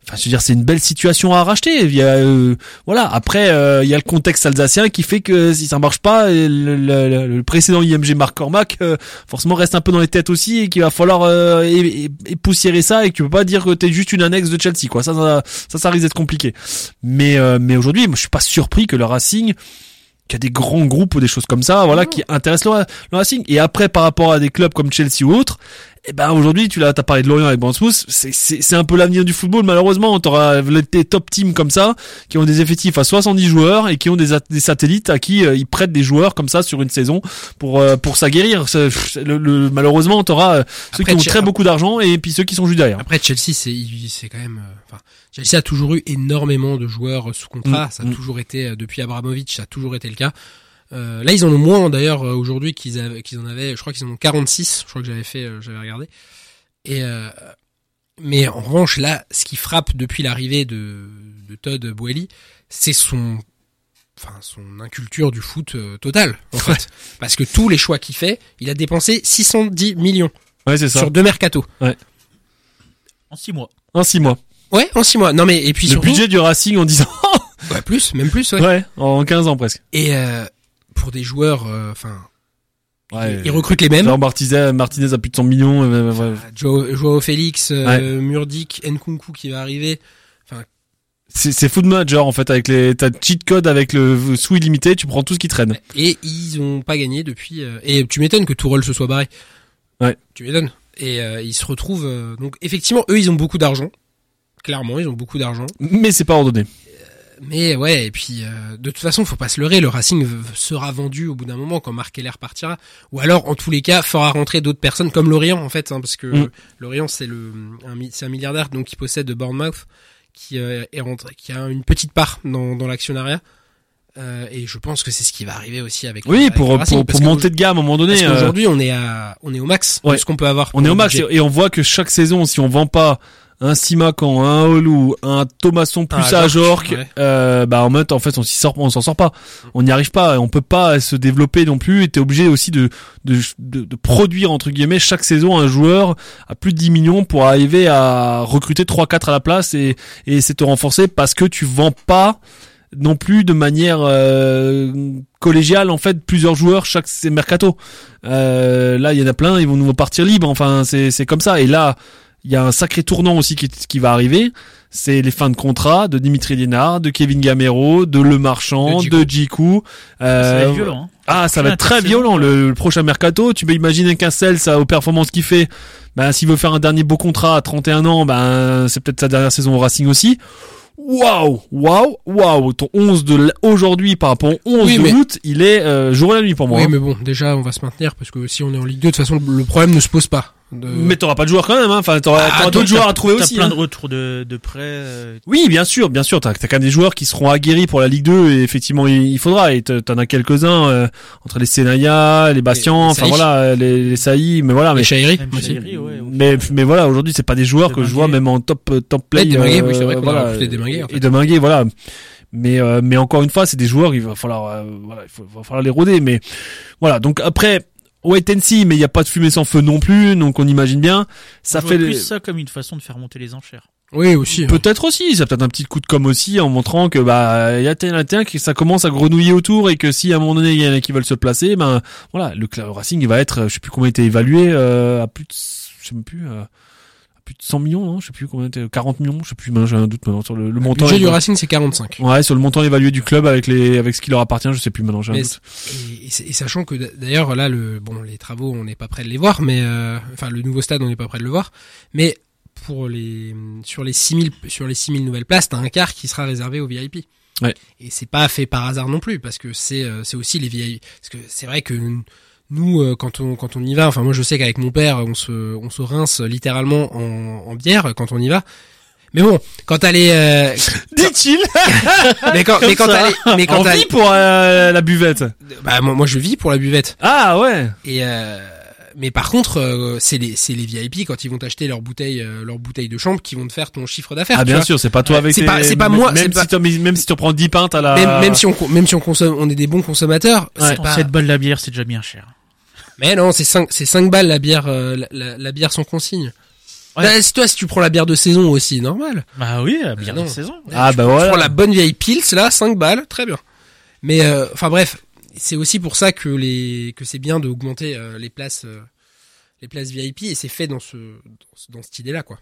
Speaker 5: Enfin, je veux dire, c'est une belle situation à racheter. Il y a, euh, voilà. Après, euh, il y a le contexte alsacien qui fait que si ça marche pas, le, le- le- le précédent IMG Marc Cormac, euh, forcément, reste un peu dans les têtes aussi et qu'il va falloir euh, é- é- époussiérer ça et que tu peux pas dire que t'es juste une annexe de Chelsea, quoi. Ça, ça, ça, ça risque d'être compliqué. Mais, euh, mais aujourd'hui, moi, je suis pas surpris que le Racing qu'il y a des grands groupes ou des choses comme ça, voilà, qui intéressent le, le Racing. Et après, par rapport à des clubs comme Chelsea ou autres, eh ben aujourd'hui, tu l'as, t'as parlé de Lorient avec Bournemouth, c'est, c'est, c'est un peu l'avenir du football. Malheureusement, t'auras des top teams comme ça qui ont des effectifs à 70 joueurs et qui ont des, des satellites à qui euh, ils prêtent des joueurs comme ça sur une saison pour euh, pour s'aguerrir. C'est- le, le- malheureusement, t'auras euh, ceux
Speaker 6: Après,
Speaker 5: qui ont très beaucoup d'argent et puis ceux qui sont juste derrière.
Speaker 6: Après Chelsea, c'est c'est quand même. euh, Enfin, Chelsea a toujours eu énormément de joueurs sous contrat.
Speaker 5: Mm,
Speaker 6: ça a
Speaker 5: mm.
Speaker 6: toujours été depuis Abramovich, ça a toujours été le cas. Euh, là, ils en ont moins d'ailleurs euh, aujourd'hui qu'ils en avaient. Je crois qu'ils en ont 46. Je crois que j'avais fait, euh, j'avais regardé. Et euh, mais en revanche, là, ce qui frappe depuis l'arrivée de, de Todd Boehly, c'est son enfin son inculture du foot euh, total en fait parce que tous les choix qu'il fait il a dépensé 610 millions
Speaker 5: Ouais, c'est ça.
Speaker 6: sur deux mercatos
Speaker 7: En six mois.
Speaker 5: En six mois.
Speaker 6: ouais en six mois non mais et puis
Speaker 5: Le
Speaker 6: surtout
Speaker 5: budget du Racing en 10 ans.
Speaker 6: Ouais, plus, même plus, ouais.
Speaker 5: Ouais, en 15 ans presque.
Speaker 6: Et euh, pour des joueurs, euh, enfin,
Speaker 5: Ouais.
Speaker 6: ils recrutent les mêmes.
Speaker 5: Genre Martinez, Martinez a plus de 100 millions. euh, ouais.
Speaker 6: Joao, Joao Félix, euh, Murdic, Nkunku qui va arriver.
Speaker 5: C'est, c'est food manager en fait avec les t'as cheat code avec le sous illimité, tu prends tout ce qui traîne.
Speaker 6: Et ils ont pas gagné depuis. euh, et tu m'étonnes que Tourelle se soit barré.
Speaker 5: Ouais.
Speaker 6: Tu m'étonnes. Et ils se retrouvent. donc effectivement, eux, ils ont beaucoup d'argent. Clairement, ils ont beaucoup d'argent.
Speaker 5: Mais c'est pas ordonné.
Speaker 6: Mais ouais, et puis euh, de toute façon, faut pas se leurrer. Le Racing sera vendu au bout d'un moment quand Marc Keller partira, ou alors en tous les cas fera rentrer d'autres personnes comme Lorient en fait, hein, parce que
Speaker 5: Mm.
Speaker 6: Lorient c'est le c'est un milliardaire donc qui possède Bournemouth, qui euh, est rentré, qui a une petite part dans, dans l'actionnariat. euh, et je pense que c'est ce qui va arriver aussi avec.
Speaker 5: Oui, pour,
Speaker 6: le Racing,
Speaker 5: pour, pour monter de gamme à un moment donné.
Speaker 6: Parce
Speaker 5: euh,
Speaker 6: qu'aujourd'hui, on est à, on est au max de ce qu'on peut avoir.
Speaker 5: on est au max
Speaker 6: budget.
Speaker 5: et on voit que chaque saison, si on vend pas un Simacan, un Holou, un Thomasson plus
Speaker 6: Un
Speaker 5: à
Speaker 6: ouais.
Speaker 5: euh, bah en fait, en fait, on s'y sort, on s'en sort pas. On n'y arrive pas, on peut pas se développer non plus. Et t'es obligé aussi de, de, de, de produire entre guillemets chaque saison un joueur à plus de 10 millions pour arriver à recruter 3-4 à la place et, et c'est te renforcer parce que tu vends pas non plus de manière euh, collégiale en fait plusieurs joueurs chaque c'est mercato. Euh, là il y en a plein, ils vont nous partir libres. Enfin c'est c'est comme ça. Et là il y a un sacré tournant aussi qui, qui va arriver. C'est les fins de contrat de Dimitri Liénard, de Kevin Gamero, de Le Marchand,
Speaker 6: De
Speaker 5: de Djikou.
Speaker 7: Ça va
Speaker 5: Euh,
Speaker 7: être violent. hein.
Speaker 5: ah, ça va être très violent le, le prochain mercato. Tu peux imaginer qu'un Cels, ça, aux performances qu'il fait, ben s'il veut faire un dernier beau contrat à 31 ans, ben c'est peut-être sa dernière saison au Racing aussi. Waouh, waouh, waouh. Ton 11 de aujourd'hui par rapport au 11
Speaker 6: Oui,
Speaker 5: de août, il est euh, jour et la nuit pour moi.
Speaker 6: Oui,
Speaker 5: hein.
Speaker 6: mais bon, déjà, on va se maintenir parce que si on est en Ligue 2, de toute façon, le problème ne se pose pas. De-
Speaker 5: Mais t'auras pas de joueurs quand même, hein. Enfin, t'auras
Speaker 6: Ah,
Speaker 5: t'auras
Speaker 6: donc
Speaker 5: d'autres
Speaker 7: T'as-
Speaker 5: joueurs à trouver
Speaker 7: T'as
Speaker 5: aussi.
Speaker 7: plein
Speaker 5: hein.
Speaker 7: de retours de, de prêt. euh,
Speaker 5: Oui, bien sûr, bien sûr. T'as t'as quand même des joueurs qui seront aguerris pour la Ligue 2 et effectivement il, il faudra. Et t'en as quelques-uns euh, entre les Senaya, les Bastian, enfin
Speaker 6: Saïch.
Speaker 5: voilà, les, les Saï, mais voilà. Mais
Speaker 6: Chahiri
Speaker 7: Même
Speaker 6: aussi.
Speaker 7: Chahiri, ouais, ouais.
Speaker 5: mais mais voilà, aujourd'hui c'est pas des joueurs que je vois même en top euh, top play.
Speaker 6: Ouais, Deminguet, oui, c'est vrai
Speaker 5: euh,
Speaker 6: qu'on a
Speaker 5: voilà,
Speaker 6: en
Speaker 5: et
Speaker 6: fait.
Speaker 5: de Minguet, voilà. Mais euh, mais encore une fois, c'est des joueurs, il va falloir euh, voilà, il faut- va falloir les roder. Mais voilà, donc après. Wait and see, mais il n'y a pas de fumée sans feu non plus, donc on imagine bien. Ça fait les-
Speaker 7: plus ça comme une façon de faire monter les enchères.
Speaker 6: Oui, aussi. hein.
Speaker 5: Peut-être aussi, ça peut-être un petit coup de com aussi en montrant que bah il y a tel, tel, que ça commence à grenouiller autour et que si à un moment donné il y en a qui veulent se placer, ben voilà, le Racing il va être, je sais plus combien il était évalué euh, à plus de, je sais même plus, euh, plus de 100 millions, non, je sais plus combien était, 40 millions, je sais plus, j'ai un doute maintenant sur le, le
Speaker 6: Le
Speaker 5: montant.
Speaker 6: budget du. Racing, c'est 45.
Speaker 5: Ouais, sur le montant évalué du club avec les avec ce qui leur appartient, je sais plus maintenant, j'ai un doute.
Speaker 6: Et, sachant que d'ailleurs là le bon les travaux on n'est pas prêt de les voir mais euh, enfin le nouveau stade on n'est pas prêt de le voir mais pour les sur les 6000 sur les 6000 nouvelles places t'as un quart qui sera réservé aux VIP.
Speaker 5: Ouais.
Speaker 6: Et c'est pas fait par hasard non plus parce que c'est euh, c'est aussi les VIP parce que c'est vrai que nous euh, quand on quand on y va enfin moi je sais qu'avec mon père on se on se rince littéralement en, en bière quand on y va. Mais bon, quand t'as les euh,
Speaker 5: Dit-il
Speaker 6: mais quand mais quand t'as les mais quand
Speaker 5: En
Speaker 6: t'as
Speaker 5: vie pour euh, la buvette.
Speaker 6: bah moi, moi je vis pour la buvette.
Speaker 5: Ah ouais.
Speaker 6: Et euh, mais par contre, euh, c'est les c'est les VIP quand ils vont t'acheter leur bouteille euh, leur bouteille de chambre qui vont te faire ton chiffre d'affaires.
Speaker 5: Ah bien
Speaker 6: vois.
Speaker 5: sûr, c'est pas toi avec
Speaker 6: C'est pas- c'est pas moi,
Speaker 5: même si
Speaker 6: pas-
Speaker 5: tu même si tu prends 10 pintes à la
Speaker 6: Même, même si on même si on consomme, on est des bons consommateurs.
Speaker 5: Ouais.
Speaker 6: C'est pas.
Speaker 7: 7 balles la bière, c'est déjà bien cher.
Speaker 6: Mais non, c'est 5 c'est 5 balles la bière euh, la, la, la bière sans consigne.
Speaker 7: Ouais.
Speaker 6: Bah, si toi si tu prends la bière de saison aussi, normal.
Speaker 7: Bah oui, la bière
Speaker 6: non.
Speaker 7: de saison.
Speaker 5: Ah
Speaker 6: Tu
Speaker 5: bah
Speaker 6: prends- tu
Speaker 5: voilà.
Speaker 6: prends la bonne vieille pils là, 5 balles, très bien. Mais euh, enfin bref, c'est aussi pour ça que les que c'est bien d'augmenter euh, les places euh, les places VIP et c'est fait dans ce dans, ce- dans cette idée là quoi.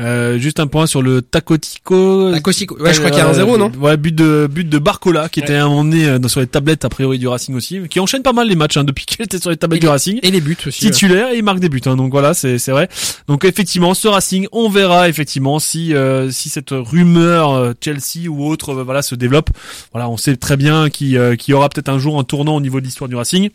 Speaker 5: Euh, juste un point sur le Tacotico.
Speaker 6: La Cosico- ouais, je crois qu'il y a un zéro, non
Speaker 5: Ouais, but de but de Barcola qui était à un moment donné euh, sur les tablettes a priori du Racing aussi, qui enchaîne pas mal les matchs hein, depuis qu'il était sur les tablettes
Speaker 6: Et
Speaker 5: du
Speaker 6: les-
Speaker 5: Racing.
Speaker 6: Et les buts aussi. ouais.
Speaker 5: Titulaire et il marque des buts, hein, donc voilà, c'est c'est vrai. Donc effectivement, ce Racing, on verra effectivement si euh, si cette rumeur euh, Chelsea ou autre, euh, voilà, se développe. Voilà, on sait très bien qu'il euh, qu'il y aura peut-être un jour un tournant au niveau de l'histoire du Racing.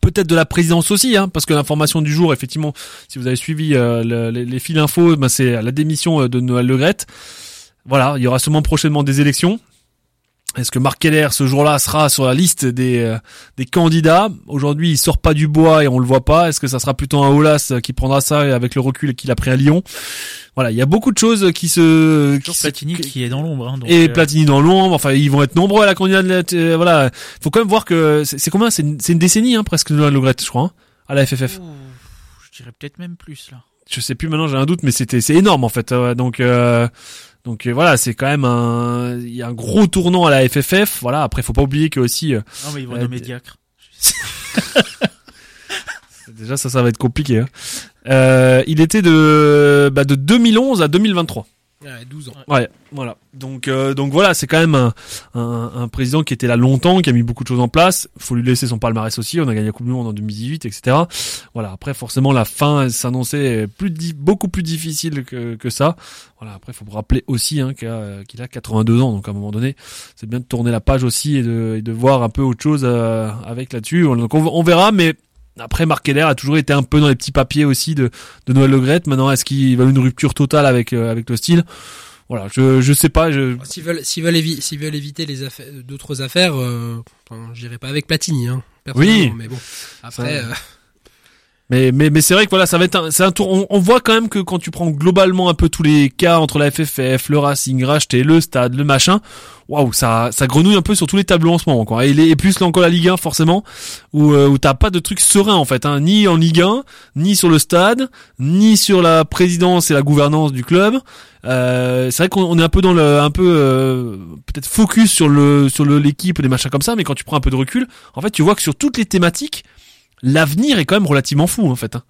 Speaker 5: Peut-être de la présidence aussi, hein, parce que l'information du jour, effectivement, si vous avez suivi euh, le- les, les fils infos, ben, c'est la démission euh, de Noël Legrette. Voilà, il y aura sûrement prochainement des élections. Est-ce que Marc Keller ce jour-là sera sur la liste des euh, des candidats Aujourd'hui, il sort pas du bois et on le voit pas. Est-ce que ça sera plutôt un Olas qui prendra ça avec le recul qu'il a pris à Lyon Voilà, il y a beaucoup de choses qui se qui se-
Speaker 7: Platini qui est dans l'ombre. Hein,
Speaker 5: et
Speaker 7: euh,
Speaker 5: Platini dans l'ombre. Enfin, ils vont être nombreux à la candidate. euh, voilà, faut quand même voir que c'est combien? C'est une, décennie hein, presque de Le Gret, je crois, hein, à la FFF.
Speaker 7: ouh, je dirais peut-être même plus là.
Speaker 5: Je sais plus maintenant, j'ai un doute, mais c'était c'est énorme en fait. euh, donc euh, donc euh, voilà, c'est quand même un il y a un gros tournant à la FFF. Voilà, après faut pas oublier que aussi euh,
Speaker 7: Non mais ils vont
Speaker 5: Euh,
Speaker 7: nommer Diacre.
Speaker 5: déjà ça ça va être compliqué. Hein. Euh, il était de bah, de 2011 à 2023.
Speaker 6: Ouais, 12 ans.
Speaker 5: Ouais, voilà. Donc, euh, donc voilà, c'est quand même un, un, un président qui était là longtemps, qui a mis beaucoup de choses en place. Faut lui laisser son palmarès aussi. On a gagné la Coupe du Monde en 2018, etc. Voilà. Après, forcément, la fin s'annonçait plus beaucoup plus difficile que, que ça. Voilà. Après, faut rappeler aussi hein, qu'il a, qu'il a 82 ans. Donc, à un moment donné, c'est bien de tourner la page aussi et de, et de voir un peu autre chose euh, avec là-dessus. Donc, on, on verra, mais. Après, Marc Keller a toujours été un peu dans les petits papiers aussi de, de Noël Le Graët. Maintenant, est-ce qu'il va une rupture totale avec, euh, avec le style? Voilà, je je sais pas, je
Speaker 6: S'ils veulent, s'ils veulent, évi- s'ils veulent éviter les affaires, d'autres affaires, euh, enfin, j'irai pas avec Platini, hein.
Speaker 5: Oui.
Speaker 6: Mais bon, après,
Speaker 5: Ça-
Speaker 6: euh,
Speaker 5: Mais mais mais c'est vrai que voilà, ça va être c'est un tour. On, on voit quand même que quand tu prends globalement un peu tous les cas entre la FFF, le Racing, racheter le stade, le machin, waouh, ça ça grenouille un peu sur tous les tableaux en ce moment quoi. Et, les, et plus là encore la Ligue 1 forcément où euh, où t'as pas de trucs sereins en fait, hein, ni en Ligue 1, ni sur le stade, ni sur la présidence et la gouvernance du club. Euh, c'est vrai qu'on on est un peu dans le un peu euh, peut-être focus sur le sur le l'équipe des machins comme ça, mais quand tu prends un peu de recul, en fait tu vois que sur toutes les thématiques l'avenir est quand même relativement flou en fait. hein.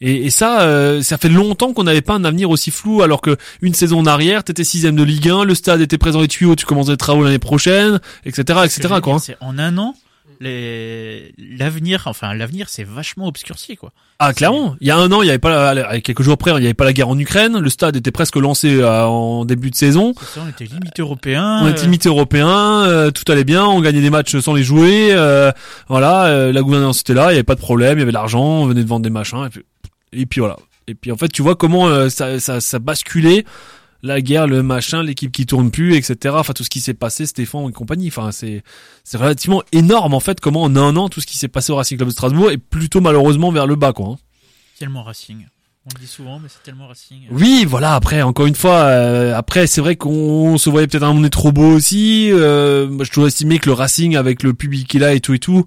Speaker 5: Et, et ça, euh, ça fait longtemps qu'on n'avait pas un avenir aussi flou, alors que une saison en arrière, t'étais sixième de Ligue 1, le stade était présent les tuyaux, tu commences les travaux l'année prochaine, etc., etc. Quoi.
Speaker 7: dire, c'est en un an. L'avenir, enfin l'avenir, c'est vachement obscurci quoi.
Speaker 5: Ah clairement, il y a un an, il y avait pas, la- quelques jours près, il y avait pas la guerre en Ukraine, le stade était presque lancé euh, en début de saison,
Speaker 7: ça, on était limite européen.
Speaker 5: on
Speaker 7: euh,
Speaker 5: était limité européen, euh, tout allait bien, on gagnait des matchs sans les jouer, euh, voilà, euh, la gouvernance était là, il y avait pas de problème, il y avait de l'argent, on venait de vendre des machins, et puis, et puis voilà. Et puis en fait, tu vois comment euh, ça, ça, ça basculait, la guerre, le machin, l'équipe qui tourne plus, etc. Enfin tout ce qui s'est passé, Stéphane et compagnie. Enfin c'est c'est relativement énorme en fait comment en un an tout ce qui s'est passé au Racing Club de Strasbourg est plutôt malheureusement vers le bas quoi. hein.
Speaker 7: Tellement Racing. On le dit souvent, mais c'est tellement Racing.
Speaker 5: Oui, voilà. Après, encore une fois, euh, après, c'est vrai qu'on se voyait peut-être un monde trop beau aussi. Euh, je toujours estimé que le Racing, avec le public qu'il a et tout et tout,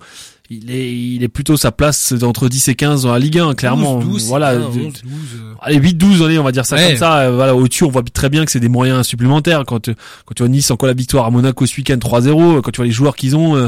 Speaker 5: il est, il est plutôt sa place entre 10 et 15 dans la Ligue 1, clairement.
Speaker 6: 12, 12,
Speaker 5: voilà.
Speaker 6: c'est
Speaker 5: de-
Speaker 6: bien, 11, 12, euh.
Speaker 5: Allez, 8-12, allez, on va dire ça
Speaker 6: Ouais.
Speaker 5: comme ça. Euh, voilà, au-dessus, on voit très bien que c'est des moyens supplémentaires. Quand, euh, quand tu vois Nice encore la victoire à Monaco ce week-end 3-0, quand tu vois les joueurs qu'ils ont, euh,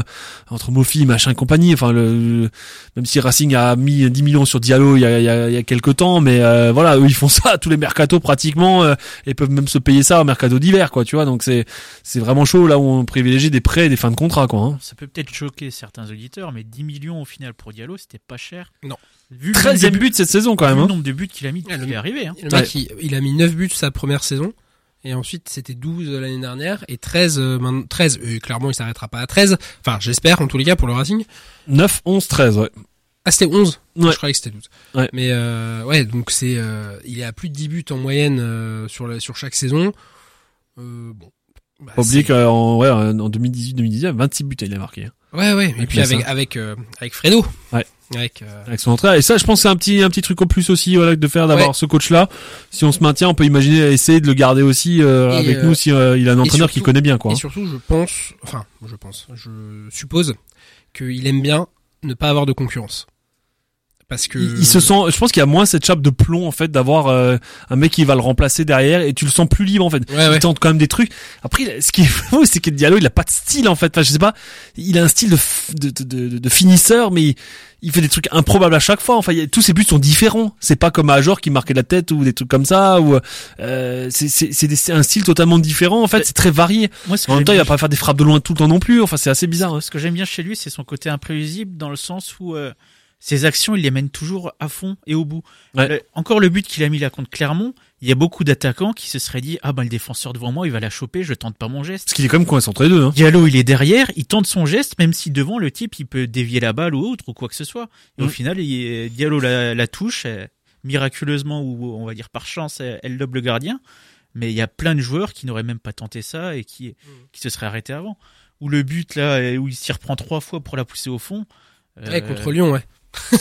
Speaker 5: entre Mofi, machin, compagnie, enfin, le, le- même si Racing a mis 10 millions sur Diallo il y a, il y a, il y a quelques temps, mais euh, voilà, eux, ils font ça à tous les mercatos pratiquement, euh, et peuvent même se payer ça au mercato d'hiver, quoi, tu vois. Donc c'est, c'est vraiment chaud là où on privilégie des prêts et des fins de contrat, quoi. hein.
Speaker 7: Ça peut peut-être choquer certains auditeurs, mais 10 millions au final pour Diallo, c'était pas cher.
Speaker 6: Non.
Speaker 7: Vu le
Speaker 5: 13
Speaker 7: nombre de
Speaker 5: but cette saison, quand
Speaker 7: vu
Speaker 5: même.
Speaker 7: le
Speaker 5: hein.
Speaker 7: nombre de buts qu'il a mis depuis qu'il est arrivé. Hein.
Speaker 6: Le mec, il, il a mis 9 buts sa première saison. Et ensuite, c'était 12 l'année dernière. Et 13, euh, maintenant- 13, euh, clairement, il s'arrêtera pas à 13. Enfin, j'espère, en tous les cas, pour le Racing.
Speaker 5: 9, 11, 13, ouais.
Speaker 6: Ah, c'était 11.
Speaker 5: Ouais.
Speaker 6: Je croyais que c'était 12.
Speaker 5: Ouais.
Speaker 6: Mais, euh, ouais, donc c'est, euh, il est à plus de 10 buts en moyenne, euh, sur la, sur chaque saison. Euh, bon. Bah,
Speaker 5: qu'en ouais, en 2018-2019, 26 buts il a marqué.
Speaker 6: Ouais, ouais. Et
Speaker 5: Avec
Speaker 6: puis
Speaker 5: la
Speaker 6: avec, avec, euh, avec Fredo.
Speaker 5: Ouais.
Speaker 6: Avec, euh,
Speaker 5: avec son entrée. Et ça, je pense que c'est un petit, un petit truc en plus aussi, voilà, de faire d'avoir
Speaker 6: Ouais.
Speaker 5: ce coach-là. Si on se maintient, on peut imaginer essayer de le garder aussi euh,
Speaker 6: Et,
Speaker 5: avec
Speaker 6: euh,
Speaker 5: nous si euh, il a un entraîneur qui connaît bien, quoi.
Speaker 6: Et surtout, je pense, enfin, je pense, je suppose qu'il aime bien ne pas avoir de concurrence. Parce que
Speaker 5: Il, il se sent, je pense qu'il y a moins cette chape de plomb en fait d'avoir euh, un mec qui va le remplacer derrière et tu le sens plus libre en fait.
Speaker 6: Ouais, ouais.
Speaker 5: Il tente quand même des trucs. Après, ce qui est fou, c'est que Diallo, il a pas de style en fait. Enfin, je sais pas, il a un style de f- de, de, de, de finisseur, mais il, il fait des trucs improbables à chaque fois. Enfin, il y a- tous ses buts sont différents. C'est pas comme Ajor qui marquait la tête ou des trucs comme ça. Ou euh, c'est c'est un style totalement différent. En fait, c'est très varié.
Speaker 7: Moi,
Speaker 5: En même temps, il va pas faire des frappes de loin tout le temps non plus. Enfin, c'est assez bizarre. hein.
Speaker 7: Ce que j'aime bien chez lui, c'est son côté imprévisible dans le sens où euh, ses actions, il les mène toujours à fond et au bout.
Speaker 5: Ouais.
Speaker 7: Le- encore le but qu'il a mis là contre Clermont, il y a beaucoup d'attaquants qui se seraient dit ah ben le défenseur devant moi, il va la choper, je tente pas mon geste.
Speaker 5: Parce qu'il est quand même coincé entre les deux. Hein.
Speaker 7: Diallo, il est derrière, il tente son geste, même si devant le type, il peut dévier la balle ou autre ou quoi que ce soit. Et au
Speaker 5: Mm.
Speaker 7: final, il- Diallo la, la touche, euh, miraculeusement ou on va dire par chance, elle elle lobe le gardien. Mais il y a plein de joueurs qui n'auraient même pas tenté ça et qui, qui se seraient arrêtés avant. Ou le but là, où il s'y reprend trois fois pour la pousser au fond.
Speaker 6: ouais,
Speaker 7: euh,
Speaker 6: contre Lyon, ouais.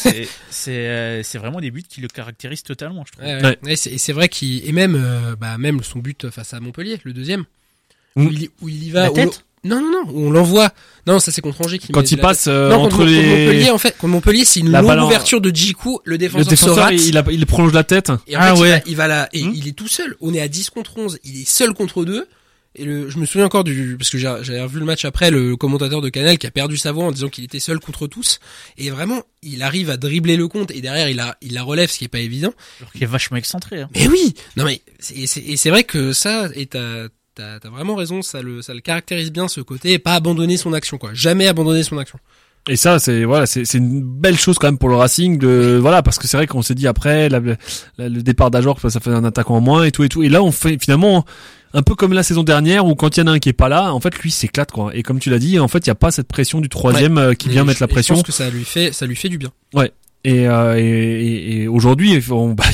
Speaker 7: c'est- euh, c'est vraiment des buts qui le caractérisent totalement, je trouve.
Speaker 6: Ouais, ouais.
Speaker 5: Ouais.
Speaker 6: Ouais, c'est- et c'est vrai qu'il et même euh, bah même son but face à Montpellier, le deuxième,
Speaker 5: Mm.
Speaker 6: où, il, y- où il y va.
Speaker 7: La
Speaker 6: où-
Speaker 7: tête
Speaker 6: Non non non, où on l'envoie. Non, ça c'est contre Angers qui met
Speaker 5: Quand il
Speaker 6: la
Speaker 5: passe euh,
Speaker 6: Non, contre,
Speaker 5: entre
Speaker 6: contre
Speaker 5: les
Speaker 6: Montpellier en fait, contre Montpellier, c'est une
Speaker 5: La
Speaker 6: longue ouverture de Djikou, le
Speaker 5: le
Speaker 6: défenseur, se
Speaker 5: défenseur,
Speaker 6: rate.
Speaker 5: il, a- il prolonge la tête.
Speaker 6: Et en
Speaker 7: Ah
Speaker 6: fait, il
Speaker 7: ouais.
Speaker 6: va- il va là, et
Speaker 5: Hmm.
Speaker 6: il est tout seul. On est à 10 contre 11. Il est seul contre deux. Et le, je me souviens encore du, parce que j'ai- j'avais revu le match après, le commentateur de Canal qui a perdu sa voix en disant qu'il était seul contre tous. Et vraiment, il arrive à dribbler le compte et derrière, il a, il la relève, ce qui est pas évident.
Speaker 7: Alors qu'il est vachement excentré. Hein.
Speaker 6: Mais oui! Non mais, c'est, et c'est, vrai que ça, et t'as, t'as, t'as vraiment raison, ça le, ça le caractérise bien ce côté, et pas abandonner son action, quoi. Jamais abandonner son action.
Speaker 5: Et ça, c'est voilà, c'est c'est une belle chose quand même pour le Racing de voilà parce que c'est vrai qu'on s'est dit après la- la- le départ d'Ajor, ça fait un attaquant en moins et tout et tout. Et là, on fait finalement un peu comme la saison dernière où quand il y en a un qui est pas là, en fait, lui s'éclate quoi. Et comme tu l'as dit, en fait, il y a pas cette pression du troisième euh, qui
Speaker 6: Et
Speaker 5: vient
Speaker 6: je-
Speaker 5: mettre la
Speaker 6: et Je
Speaker 5: pression.
Speaker 6: pense que ça lui fait, ça lui fait du bien.
Speaker 5: Et, euh, et, et- aujourd'hui, on, bah,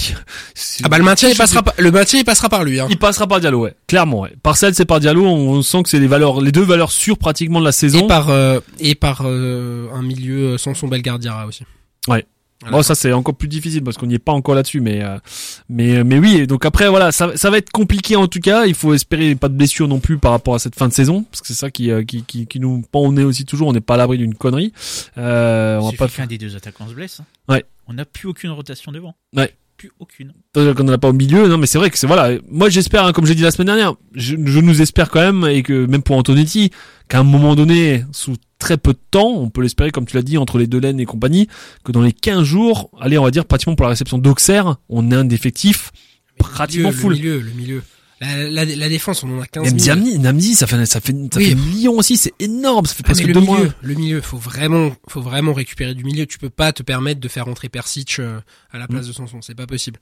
Speaker 6: Ah bah le maintien il passera pas, le maintien il passera par lui hein.
Speaker 5: il passera par Diallo, ouais, clairement. Ouais. Parcelle, c'est par Diallo. On sent que c'est les valeurs, les deux valeurs sûres pratiquement de la saison.
Speaker 6: Et par euh, et par euh, un milieu sans son Belgardiara aussi.
Speaker 5: Ouais.
Speaker 6: Voilà.
Speaker 5: Bon, ça c'est encore plus difficile parce qu'on n'y est pas encore là-dessus, mais euh, mais mais oui. et Donc après, voilà, ça, ça va être compliqué en tout cas. Il faut espérer pas de blessures non plus par rapport à cette fin de saison, parce que c'est ça qui euh, qui, qui qui nous pend au nez aussi toujours. On n'est pas à l'abri d'une connerie. Euh, on va pas
Speaker 7: qu'un des deux attaquants se blesse. hein.
Speaker 5: Ouais.
Speaker 7: On n'a plus aucune rotation devant.
Speaker 5: Ouais.
Speaker 7: Plus aucune.
Speaker 5: Euh, qu'on n'en a pas au milieu. Non, mais c'est vrai que c'est voilà. Moi, j'espère, hein, comme j'ai dit la semaine dernière, je, je nous espère quand même et que même pour Antonetti, qu'à un moment donné, sous très peu de temps, on peut l'espérer, comme tu l'as dit, entre les deux laines et compagnie, que dans les 15 jours, allez, on va dire pratiquement pour la réception d'Auxerre, on a un effectif pratiquement
Speaker 6: le
Speaker 5: full.
Speaker 6: milieu, le milieu. La, la, la défense, on en a 15
Speaker 5: Même
Speaker 6: 000.
Speaker 5: Namdi, Namdi, ça fait ça fait ça
Speaker 6: Oui.
Speaker 5: fait millions aussi, c'est énorme, ça fait
Speaker 6: Ah,
Speaker 5: presque
Speaker 6: le
Speaker 5: deux
Speaker 6: milieu,
Speaker 5: mois.
Speaker 6: le milieu, faut vraiment, faut vraiment récupérer du milieu. Tu peux pas te permettre de faire entrer Persic euh, à la place de Sanson, c'est pas possible.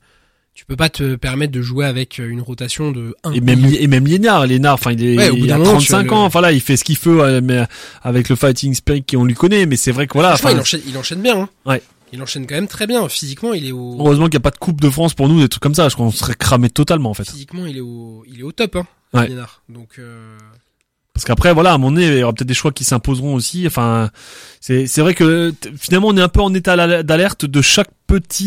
Speaker 6: Tu peux pas te permettre de jouer avec euh, une rotation de 1
Speaker 5: Et même, et même Liénard, Liénard, enfin, il est,
Speaker 6: Ouais,
Speaker 5: il a
Speaker 6: moment, tu
Speaker 5: 35
Speaker 6: as
Speaker 5: ans,
Speaker 6: le-
Speaker 5: enfin là, il fait ce qu'il fait, euh, mais avec le fighting spirit qu'on lui connaît, mais c'est vrai que voilà,
Speaker 6: il enchaîne, il enchaîne bien. Hein.
Speaker 5: Ouais.
Speaker 6: Il enchaîne quand même très bien. Physiquement, il est au,
Speaker 5: heureusement qu'il n'y a pas de coupe de France pour nous, des trucs comme ça, je crois qu'on serait cramé totalement, en fait.
Speaker 6: physiquement, il est au, il est au top. Hein,
Speaker 5: Ouais.
Speaker 6: Donc, euh,
Speaker 5: Parce qu'après, voilà, à un moment donné, il y aura peut-être des choix qui s'imposeront aussi. Enfin, c'est c'est vrai que finalement, on est un peu en état d'al- d'alerte de chaque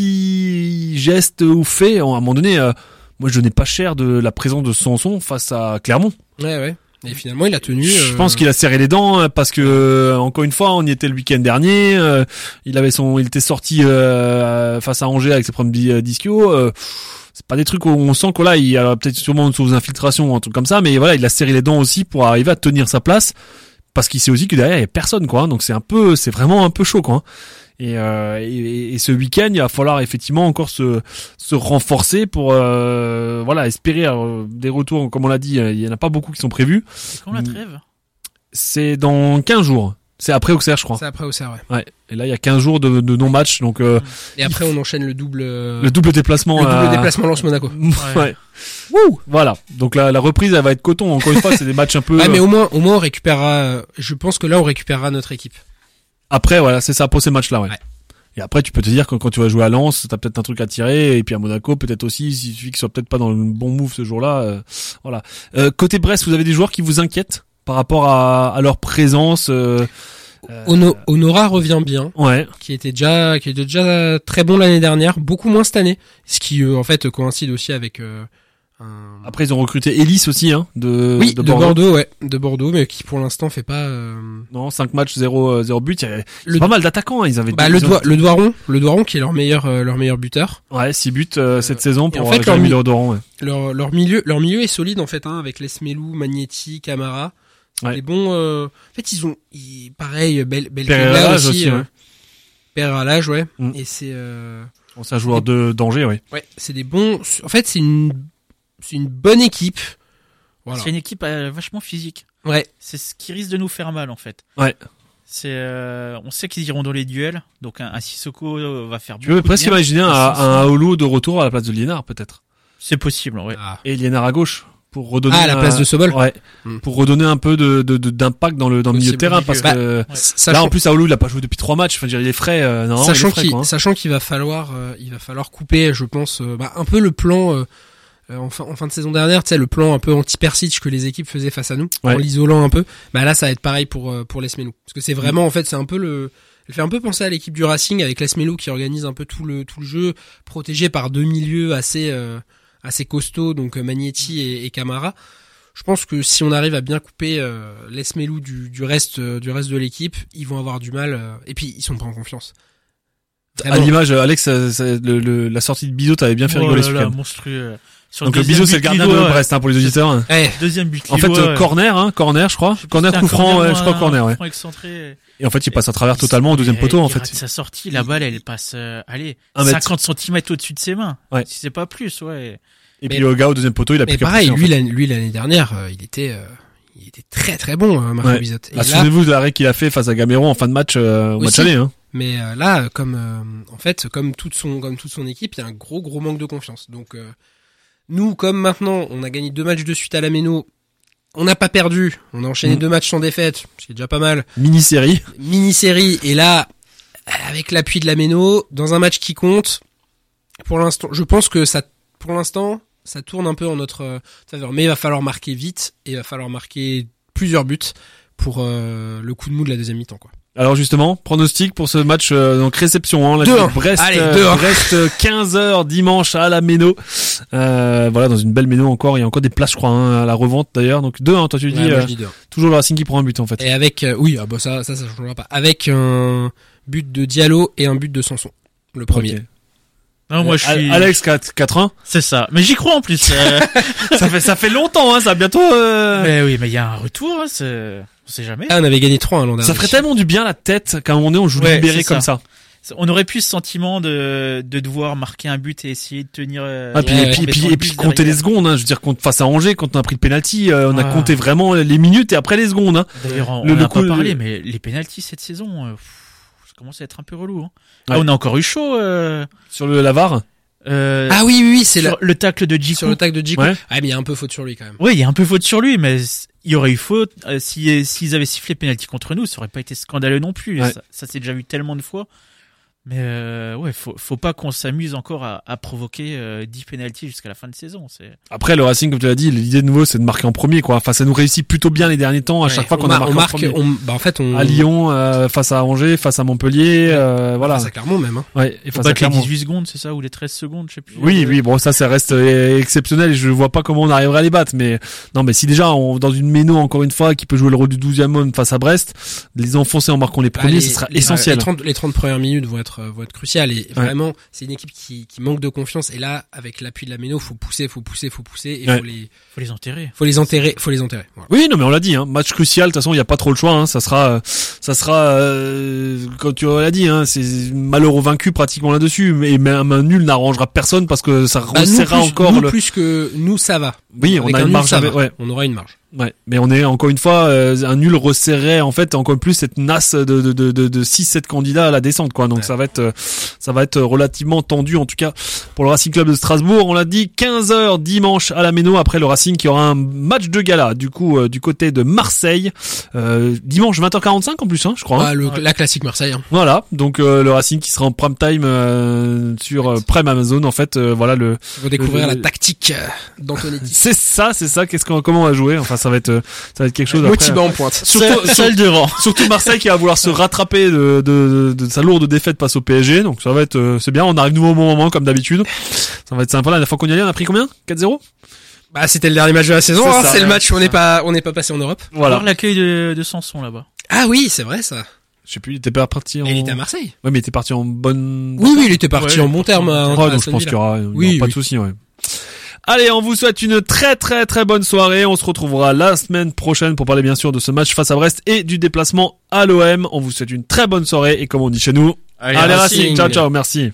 Speaker 5: petit geste ou fait. À un moment donné, euh, moi, je n'ai pas cher de la présence de Sanson face à Clermont.
Speaker 6: ouais, ouais. Et finalement, il a tenu.
Speaker 5: Je
Speaker 6: euh,
Speaker 5: pense qu'il a serré les dents hein, parce que euh, encore une fois, on y était le week-end dernier. euh, il avait son, il était sorti euh, face à Angers avec ses premiers euh, disquios. euh, c'est pas des trucs où on sent que là, il y a peut-être sûrement sous infiltration ou un truc comme ça, mais voilà, il a serré les dents aussi pour arriver à tenir sa place parce qu'il sait aussi que derrière il y a personne quoi. hein. Donc c'est un peu, c'est vraiment un peu chaud quoi. hein. Et, euh, et, et ce week-end, il va falloir effectivement encore se, se renforcer pour euh, voilà espérer euh, des retours. Comme on l'a dit, il y en a pas beaucoup qui sont prévus.
Speaker 7: C'est quand la trêve?
Speaker 5: C'est dans 15 jours. C'est après Auxerre, je crois.
Speaker 6: C'est après au serre, ouais.
Speaker 5: Ouais. Et là, il y a 15 jours de, de non-match, donc euh,
Speaker 6: Et après, on enchaîne le double, euh,
Speaker 5: le double déplacement.
Speaker 6: le double
Speaker 5: à-
Speaker 6: déplacement Lance Monaco.
Speaker 5: Ouais. Wouh Voilà. Donc la, la reprise, elle va être coton. Encore une fois, c'est des matchs un peu.
Speaker 6: Ouais, mais au moins, au moins, on récupérera. euh, Je pense que là, on récupérera notre équipe.
Speaker 5: Après, voilà, c'est ça pour ces matchs-là, ouais.
Speaker 6: Ouais.
Speaker 5: Et après, tu peux te dire que quand tu vas jouer à Lens, t'as peut-être un truc à tirer, et puis à Monaco, peut-être aussi, il suffit qu'ils soient peut-être pas dans le bon move ce jour-là. euh, voilà. Euh, côté Brest, vous avez des joueurs qui vous inquiètent? Par rapport à, à leur présence euh, euh,
Speaker 6: Ono- Honora revient bien,
Speaker 5: Ouais.
Speaker 6: qui était déjà, qui était déjà très bon l'année dernière, beaucoup moins cette année, ce qui euh, en fait coïncide aussi avec euh, un...
Speaker 5: Après, ils ont recruté Ellis aussi, hein, de,
Speaker 6: oui
Speaker 5: de
Speaker 6: de Bordeaux. ouais, de Bordeaux, mais qui pour l'instant fait pas. euh,
Speaker 5: Non, 5 matchs, 0, euh, 0 but. Il y avait
Speaker 6: Le-
Speaker 5: c'est pas mal d'attaquants, hein. Ils avaient
Speaker 6: Bah le Doiron, le Doiron qui est leur meilleur, euh, leur meilleur buteur.
Speaker 5: Ouais, 6 buts euh, cette saison pour
Speaker 6: en fait, leur mi-
Speaker 5: Leodoran, ouais.
Speaker 6: Leur, leur milieu, leur milieu est solide en fait, hein, avec Lesmelou, Magnetti, Camara.
Speaker 5: Ouais.
Speaker 6: des bons. euh, En fait, ils ont, ils- pareil, Bel, Belkebla
Speaker 5: Pereira
Speaker 6: aussi.
Speaker 5: aussi,
Speaker 6: euh,
Speaker 5: ouais.
Speaker 6: Pereira à l'âge, ouais.
Speaker 5: Mm.
Speaker 6: Et c'est, euh,
Speaker 5: Bon, c'est un joueur de danger, oui.
Speaker 6: ouais, c'est des bons. En fait, c'est une, c'est une bonne équipe. Voilà.
Speaker 7: C'est une équipe euh, vachement physique.
Speaker 6: Ouais.
Speaker 7: C'est ce qui risque de nous faire mal en fait.
Speaker 5: Ouais.
Speaker 7: C'est, euh, on sait qu'ils iront dans les duels, donc un, un Sissoko euh, va faire.
Speaker 5: Tu peux presque imaginer un, un Aolo de retour à la place de Liénard, peut-être.
Speaker 7: C'est possible, ouais.
Speaker 6: Ah.
Speaker 5: Et Liénard à gauche. Pour redonner
Speaker 6: Ah, à la
Speaker 5: un-
Speaker 6: place de Sobol.
Speaker 5: Ouais.
Speaker 6: Mm.
Speaker 5: Pour redonner un peu de, de, de- d'impact dans le, dans le milieu de terrain, parce
Speaker 6: Bah,
Speaker 5: que, là, en plus, Aolo, il a pas joué depuis trois matchs. Enfin, il est frais, euh, non,
Speaker 6: sachant qu'il,
Speaker 5: quoi, hein.
Speaker 6: sachant qu'il va falloir, euh, il va falloir couper, je pense, euh, bah, un peu le plan. euh, en, fin, en fin de saison dernière, tu sais, le plan un peu anti-Persic que les équipes faisaient face à nous,
Speaker 5: Ouais.
Speaker 6: en l'isolant un peu. Bah là, ça va être pareil pour euh, pour Lesmelou, parce que c'est vraiment, en fait, c'est un peu le, elle fait un peu penser à l'équipe du Racing avec Lesmelou qui organise un peu tout le tout le jeu, protégé par deux milieux assez euh, assez costauds, donc euh, Magnetti et, et Camara. Je pense que si on arrive à bien couper euh, Lesmelou du, du reste euh, du reste de l'équipe, ils vont avoir du mal. euh, et puis ils sont pas en confiance.
Speaker 5: À l'image, Alex, ça- ça- le, le- la sortie de Bizot t'avait bien fait
Speaker 7: Oh
Speaker 5: rigoler
Speaker 7: là
Speaker 5: ce
Speaker 7: là, monstrueux. Sur
Speaker 5: Donc le Bizot, c'est le
Speaker 7: but
Speaker 5: gardien
Speaker 7: Lillois,
Speaker 5: de Brest, hein, pour les auditeurs.
Speaker 6: Eh,
Speaker 7: Deuxième but.
Speaker 5: En fait, euh, corner, hein, corner, je crois.
Speaker 7: je
Speaker 5: Corner, coup franc, ouais, je crois
Speaker 7: un
Speaker 5: corner, ouais.
Speaker 7: franc excentré.
Speaker 5: Et en fait, il passe à travers totalement au deuxième poteau, en
Speaker 7: il
Speaker 5: fait.
Speaker 7: Sa sortie, la balle, elle passe, euh, allez,
Speaker 5: Un mètre.
Speaker 7: 50 cm au-dessus de ses mains.
Speaker 5: Ouais.
Speaker 7: Si c'est pas plus, ouais.
Speaker 5: Et
Speaker 6: Mais-
Speaker 5: puis le gars au deuxième poteau, il a plus
Speaker 6: pareil, lui, lui l'année dernière, euh, il était, il était très très bon, euh, Marco
Speaker 5: Ouais.
Speaker 6: Là,
Speaker 5: Souvenez-vous de l'arrêt qu'il a fait face à Gamero en fin de match, euh, au match aller, hein.
Speaker 6: mais euh, là, comme euh, en fait, comme toute son, comme toute son équipe, il y a un gros gros manque de confiance. Donc euh, nous, comme maintenant, on a gagné deux matchs de suite à la Méno, on n'a pas perdu, on a enchaîné
Speaker 5: Mm.
Speaker 6: deux matchs sans défaite, ce qui est déjà pas mal.
Speaker 5: Mini-série.
Speaker 6: Mini série et là, avec l'appui de la Méno dans un match qui compte. Pour l'instant, je pense que ça, pour l'instant, ça tourne un peu en notre euh, faveur. Mais il va falloir marquer vite et il va falloir marquer plusieurs buts pour euh, le coup de mou de la deuxième mi-temps, quoi.
Speaker 5: Alors justement, pronostic pour ce match euh, donc réception hein, la
Speaker 6: 2-1.
Speaker 5: Brest
Speaker 6: Allez,
Speaker 5: euh,
Speaker 6: 2-1.
Speaker 5: Brest 15h dimanche à la Méno. Euh, voilà dans une belle Méno encore, il y a encore des places je crois hein, à la revente d'ailleurs. Donc 2-1 toi tu dis
Speaker 6: Ouais, moi,
Speaker 5: euh,
Speaker 6: je dis 2-1.
Speaker 5: toujours le Racing qui prend un but en fait.
Speaker 6: Et avec, euh, oui, ah bah ça, ça, ça changera pas. Avec un but de Diallo et un but de Sanson. Le premier.
Speaker 5: Ok.
Speaker 7: Non, moi, je suis.
Speaker 5: Alex 4 4-1.
Speaker 7: C'est ça. Mais j'y crois en plus. euh.
Speaker 5: ça fait ça fait longtemps hein, ça va bientôt euh,
Speaker 7: mais oui, mais il y a un retour. Hein, c'est- on sait jamais.
Speaker 6: Ah, on avait gagné 3 l'an dernier.
Speaker 5: ça ferait tellement du bien la tête qu'à un moment donné on joue
Speaker 7: Ouais,
Speaker 5: libéré comme ça.
Speaker 7: On aurait plus ce sentiment de de devoir marquer un but et essayer de tenir. euh,
Speaker 5: Ah, puis,
Speaker 6: Ouais,
Speaker 5: et puis, et puis, et puis compter les secondes, hein. je veux dire, face à Angers, quand on a pris le penalty, euh, on a
Speaker 7: Ah.
Speaker 5: compté vraiment les minutes et après les secondes. Hein.
Speaker 7: D'ailleurs, on
Speaker 5: Le-
Speaker 7: a
Speaker 5: coup-
Speaker 7: pas parlé, mais les pénalties cette saison, euh, pff, ça commence à être un peu relou. Hein. Ah,
Speaker 5: Ouais.
Speaker 7: on a encore eu chaud. Euh,
Speaker 5: Sur le Lavar.
Speaker 7: Euh,
Speaker 6: Ah oui, oui, oui, c'est
Speaker 7: le tacle de Djikou.
Speaker 6: sur le tag de Djikou.
Speaker 5: Ouais.
Speaker 6: Ah, mais il y a un peu faute sur lui quand même.
Speaker 7: Oui, il y a un peu faute sur lui, mais il y aurait eu faute euh, si s'ils avaient sifflé penalty contre nous, ça aurait pas été scandaleux non plus.
Speaker 5: Ouais.
Speaker 7: Ça, ça s'est déjà vu tellement de fois. Mais euh, ouais, faut faut pas qu'on s'amuse encore à, à provoquer euh, 10 penalties jusqu'à la fin de saison. C'est
Speaker 5: Après, le Racing, comme tu l'as dit, l'idée de nouveau, c'est de marquer en premier, quoi. Enfin, ça nous réussit plutôt bien les derniers temps, à chaque fois qu'on
Speaker 6: on
Speaker 5: a
Speaker 6: mar-
Speaker 5: marqué
Speaker 6: on
Speaker 5: en
Speaker 6: marque,
Speaker 5: premier.
Speaker 6: on, bah en fait, on.
Speaker 5: À Lyon, euh, face à Angers, face à Montpellier, euh, voilà.
Speaker 6: Ça, clairement même. Hein.
Speaker 5: Ouais, et
Speaker 7: faut
Speaker 5: face à
Speaker 7: battre les
Speaker 5: Clermont.
Speaker 7: 18 secondes, c'est ça, ou les 13 secondes, je sais plus.
Speaker 5: Oui, oui, bon, ça, ça reste euh, exceptionnel et je vois pas comment on arriverait à les battre. Mais non, mais si déjà, on, dans une méno, encore une fois, qui peut jouer le rôle du 12e homme face à Brest, les enfoncer en marquant les
Speaker 6: Bah,
Speaker 5: premiers,
Speaker 6: les-
Speaker 5: ce sera
Speaker 6: les-
Speaker 5: essentiel.
Speaker 6: Les 30, les 30 premières minutes vont être, euh, vont être cruciales et vraiment, c'est une équipe qui, qui manque de confiance. Et là, avec l'appui de la Méno, faut pousser, faut pousser, faut pousser et
Speaker 5: Ouais.
Speaker 6: faut les,
Speaker 7: Faut les enterrer.
Speaker 6: faut les enterrer, faut les enterrer. Voilà.
Speaker 5: Oui, non, mais on l'a dit, hein, match crucial. De toute façon, il y a pas trop le choix. Hein, ça sera, euh, ça sera, euh, comme tu l'as dit, hein, c'est malheureux vaincu pratiquement là-dessus. Mais même un nul n'arrangera personne parce que ça
Speaker 6: Bah, nous,
Speaker 5: resserrera
Speaker 6: plus,
Speaker 5: encore
Speaker 6: nous,
Speaker 5: le.
Speaker 6: plus que nous, ça va.
Speaker 5: Oui, on
Speaker 6: Avec
Speaker 5: a
Speaker 6: un
Speaker 5: une
Speaker 6: nul,
Speaker 5: marge.
Speaker 6: ça
Speaker 5: avec-
Speaker 6: va.
Speaker 5: ouais.
Speaker 6: On aura une marge.
Speaker 5: Ouais, mais on est encore une fois euh, un nul resserrait en fait encore plus cette nasse de de de de, de 6 7 candidats à la descente quoi. Donc
Speaker 6: Ouais.
Speaker 5: ça va être euh, ça va être relativement tendu en tout cas pour le Racing Club de Strasbourg. On l'a dit 15h dimanche à la Méno après le Racing qui aura un match de gala du coup euh, du côté de Marseille euh, dimanche 20h45 en plus hein, je crois. hein.
Speaker 6: Ah, le, la classique Marseille. hein.
Speaker 5: Voilà, donc euh, le Racing qui sera en prime time euh, sur euh, Prime Amazon en fait euh, voilà le
Speaker 6: Faut découvrir
Speaker 5: Le-
Speaker 6: la tactique d'Antonetti.
Speaker 5: c'est ça, c'est ça qu'est-ce qu'on comment on va jouer Enfin ça va être euh, ça va être quelque chose.
Speaker 6: Motivé en pointe.
Speaker 5: Surtout,
Speaker 7: Seul de rang.
Speaker 5: Surtout Marseille qui va vouloir se rattraper de, de, de sa lourde défaite face au PSG. Donc ça va être, euh, c'est bien. On arrive nouveau au bon moment comme d'habitude. Ça va être sympa. La dernière fois qu'on y allait, on a pris combien? 4-0
Speaker 6: Bah, c'était le dernier match de la saison.
Speaker 5: C'est
Speaker 6: hein. le match où on n'est pas, on n'est pas passé en Europe.
Speaker 5: Voilà.
Speaker 7: Voir l'accueil de, de Sanson là-bas.
Speaker 6: Ah oui, c'est vrai ça.
Speaker 5: Je sais plus, il était pas parti en.
Speaker 6: Il était à Marseille.
Speaker 5: Ouais, mais il était parti en bonne.
Speaker 6: Oui, oui, il était parti
Speaker 7: Ouais,
Speaker 6: en bon terme.
Speaker 5: Ouais,
Speaker 6: à
Speaker 5: donc je pense qu'il y aura, il y aura
Speaker 6: Oui,
Speaker 5: pas de souci. Ouais. Allez, on vous souhaite une très très très bonne soirée. On se retrouvera la semaine prochaine pour parler bien sûr de ce match face à Brest et du déplacement à l'OM. On vous souhaite une très bonne soirée et comme on dit chez nous, allez, Racing. Ciao ciao, merci.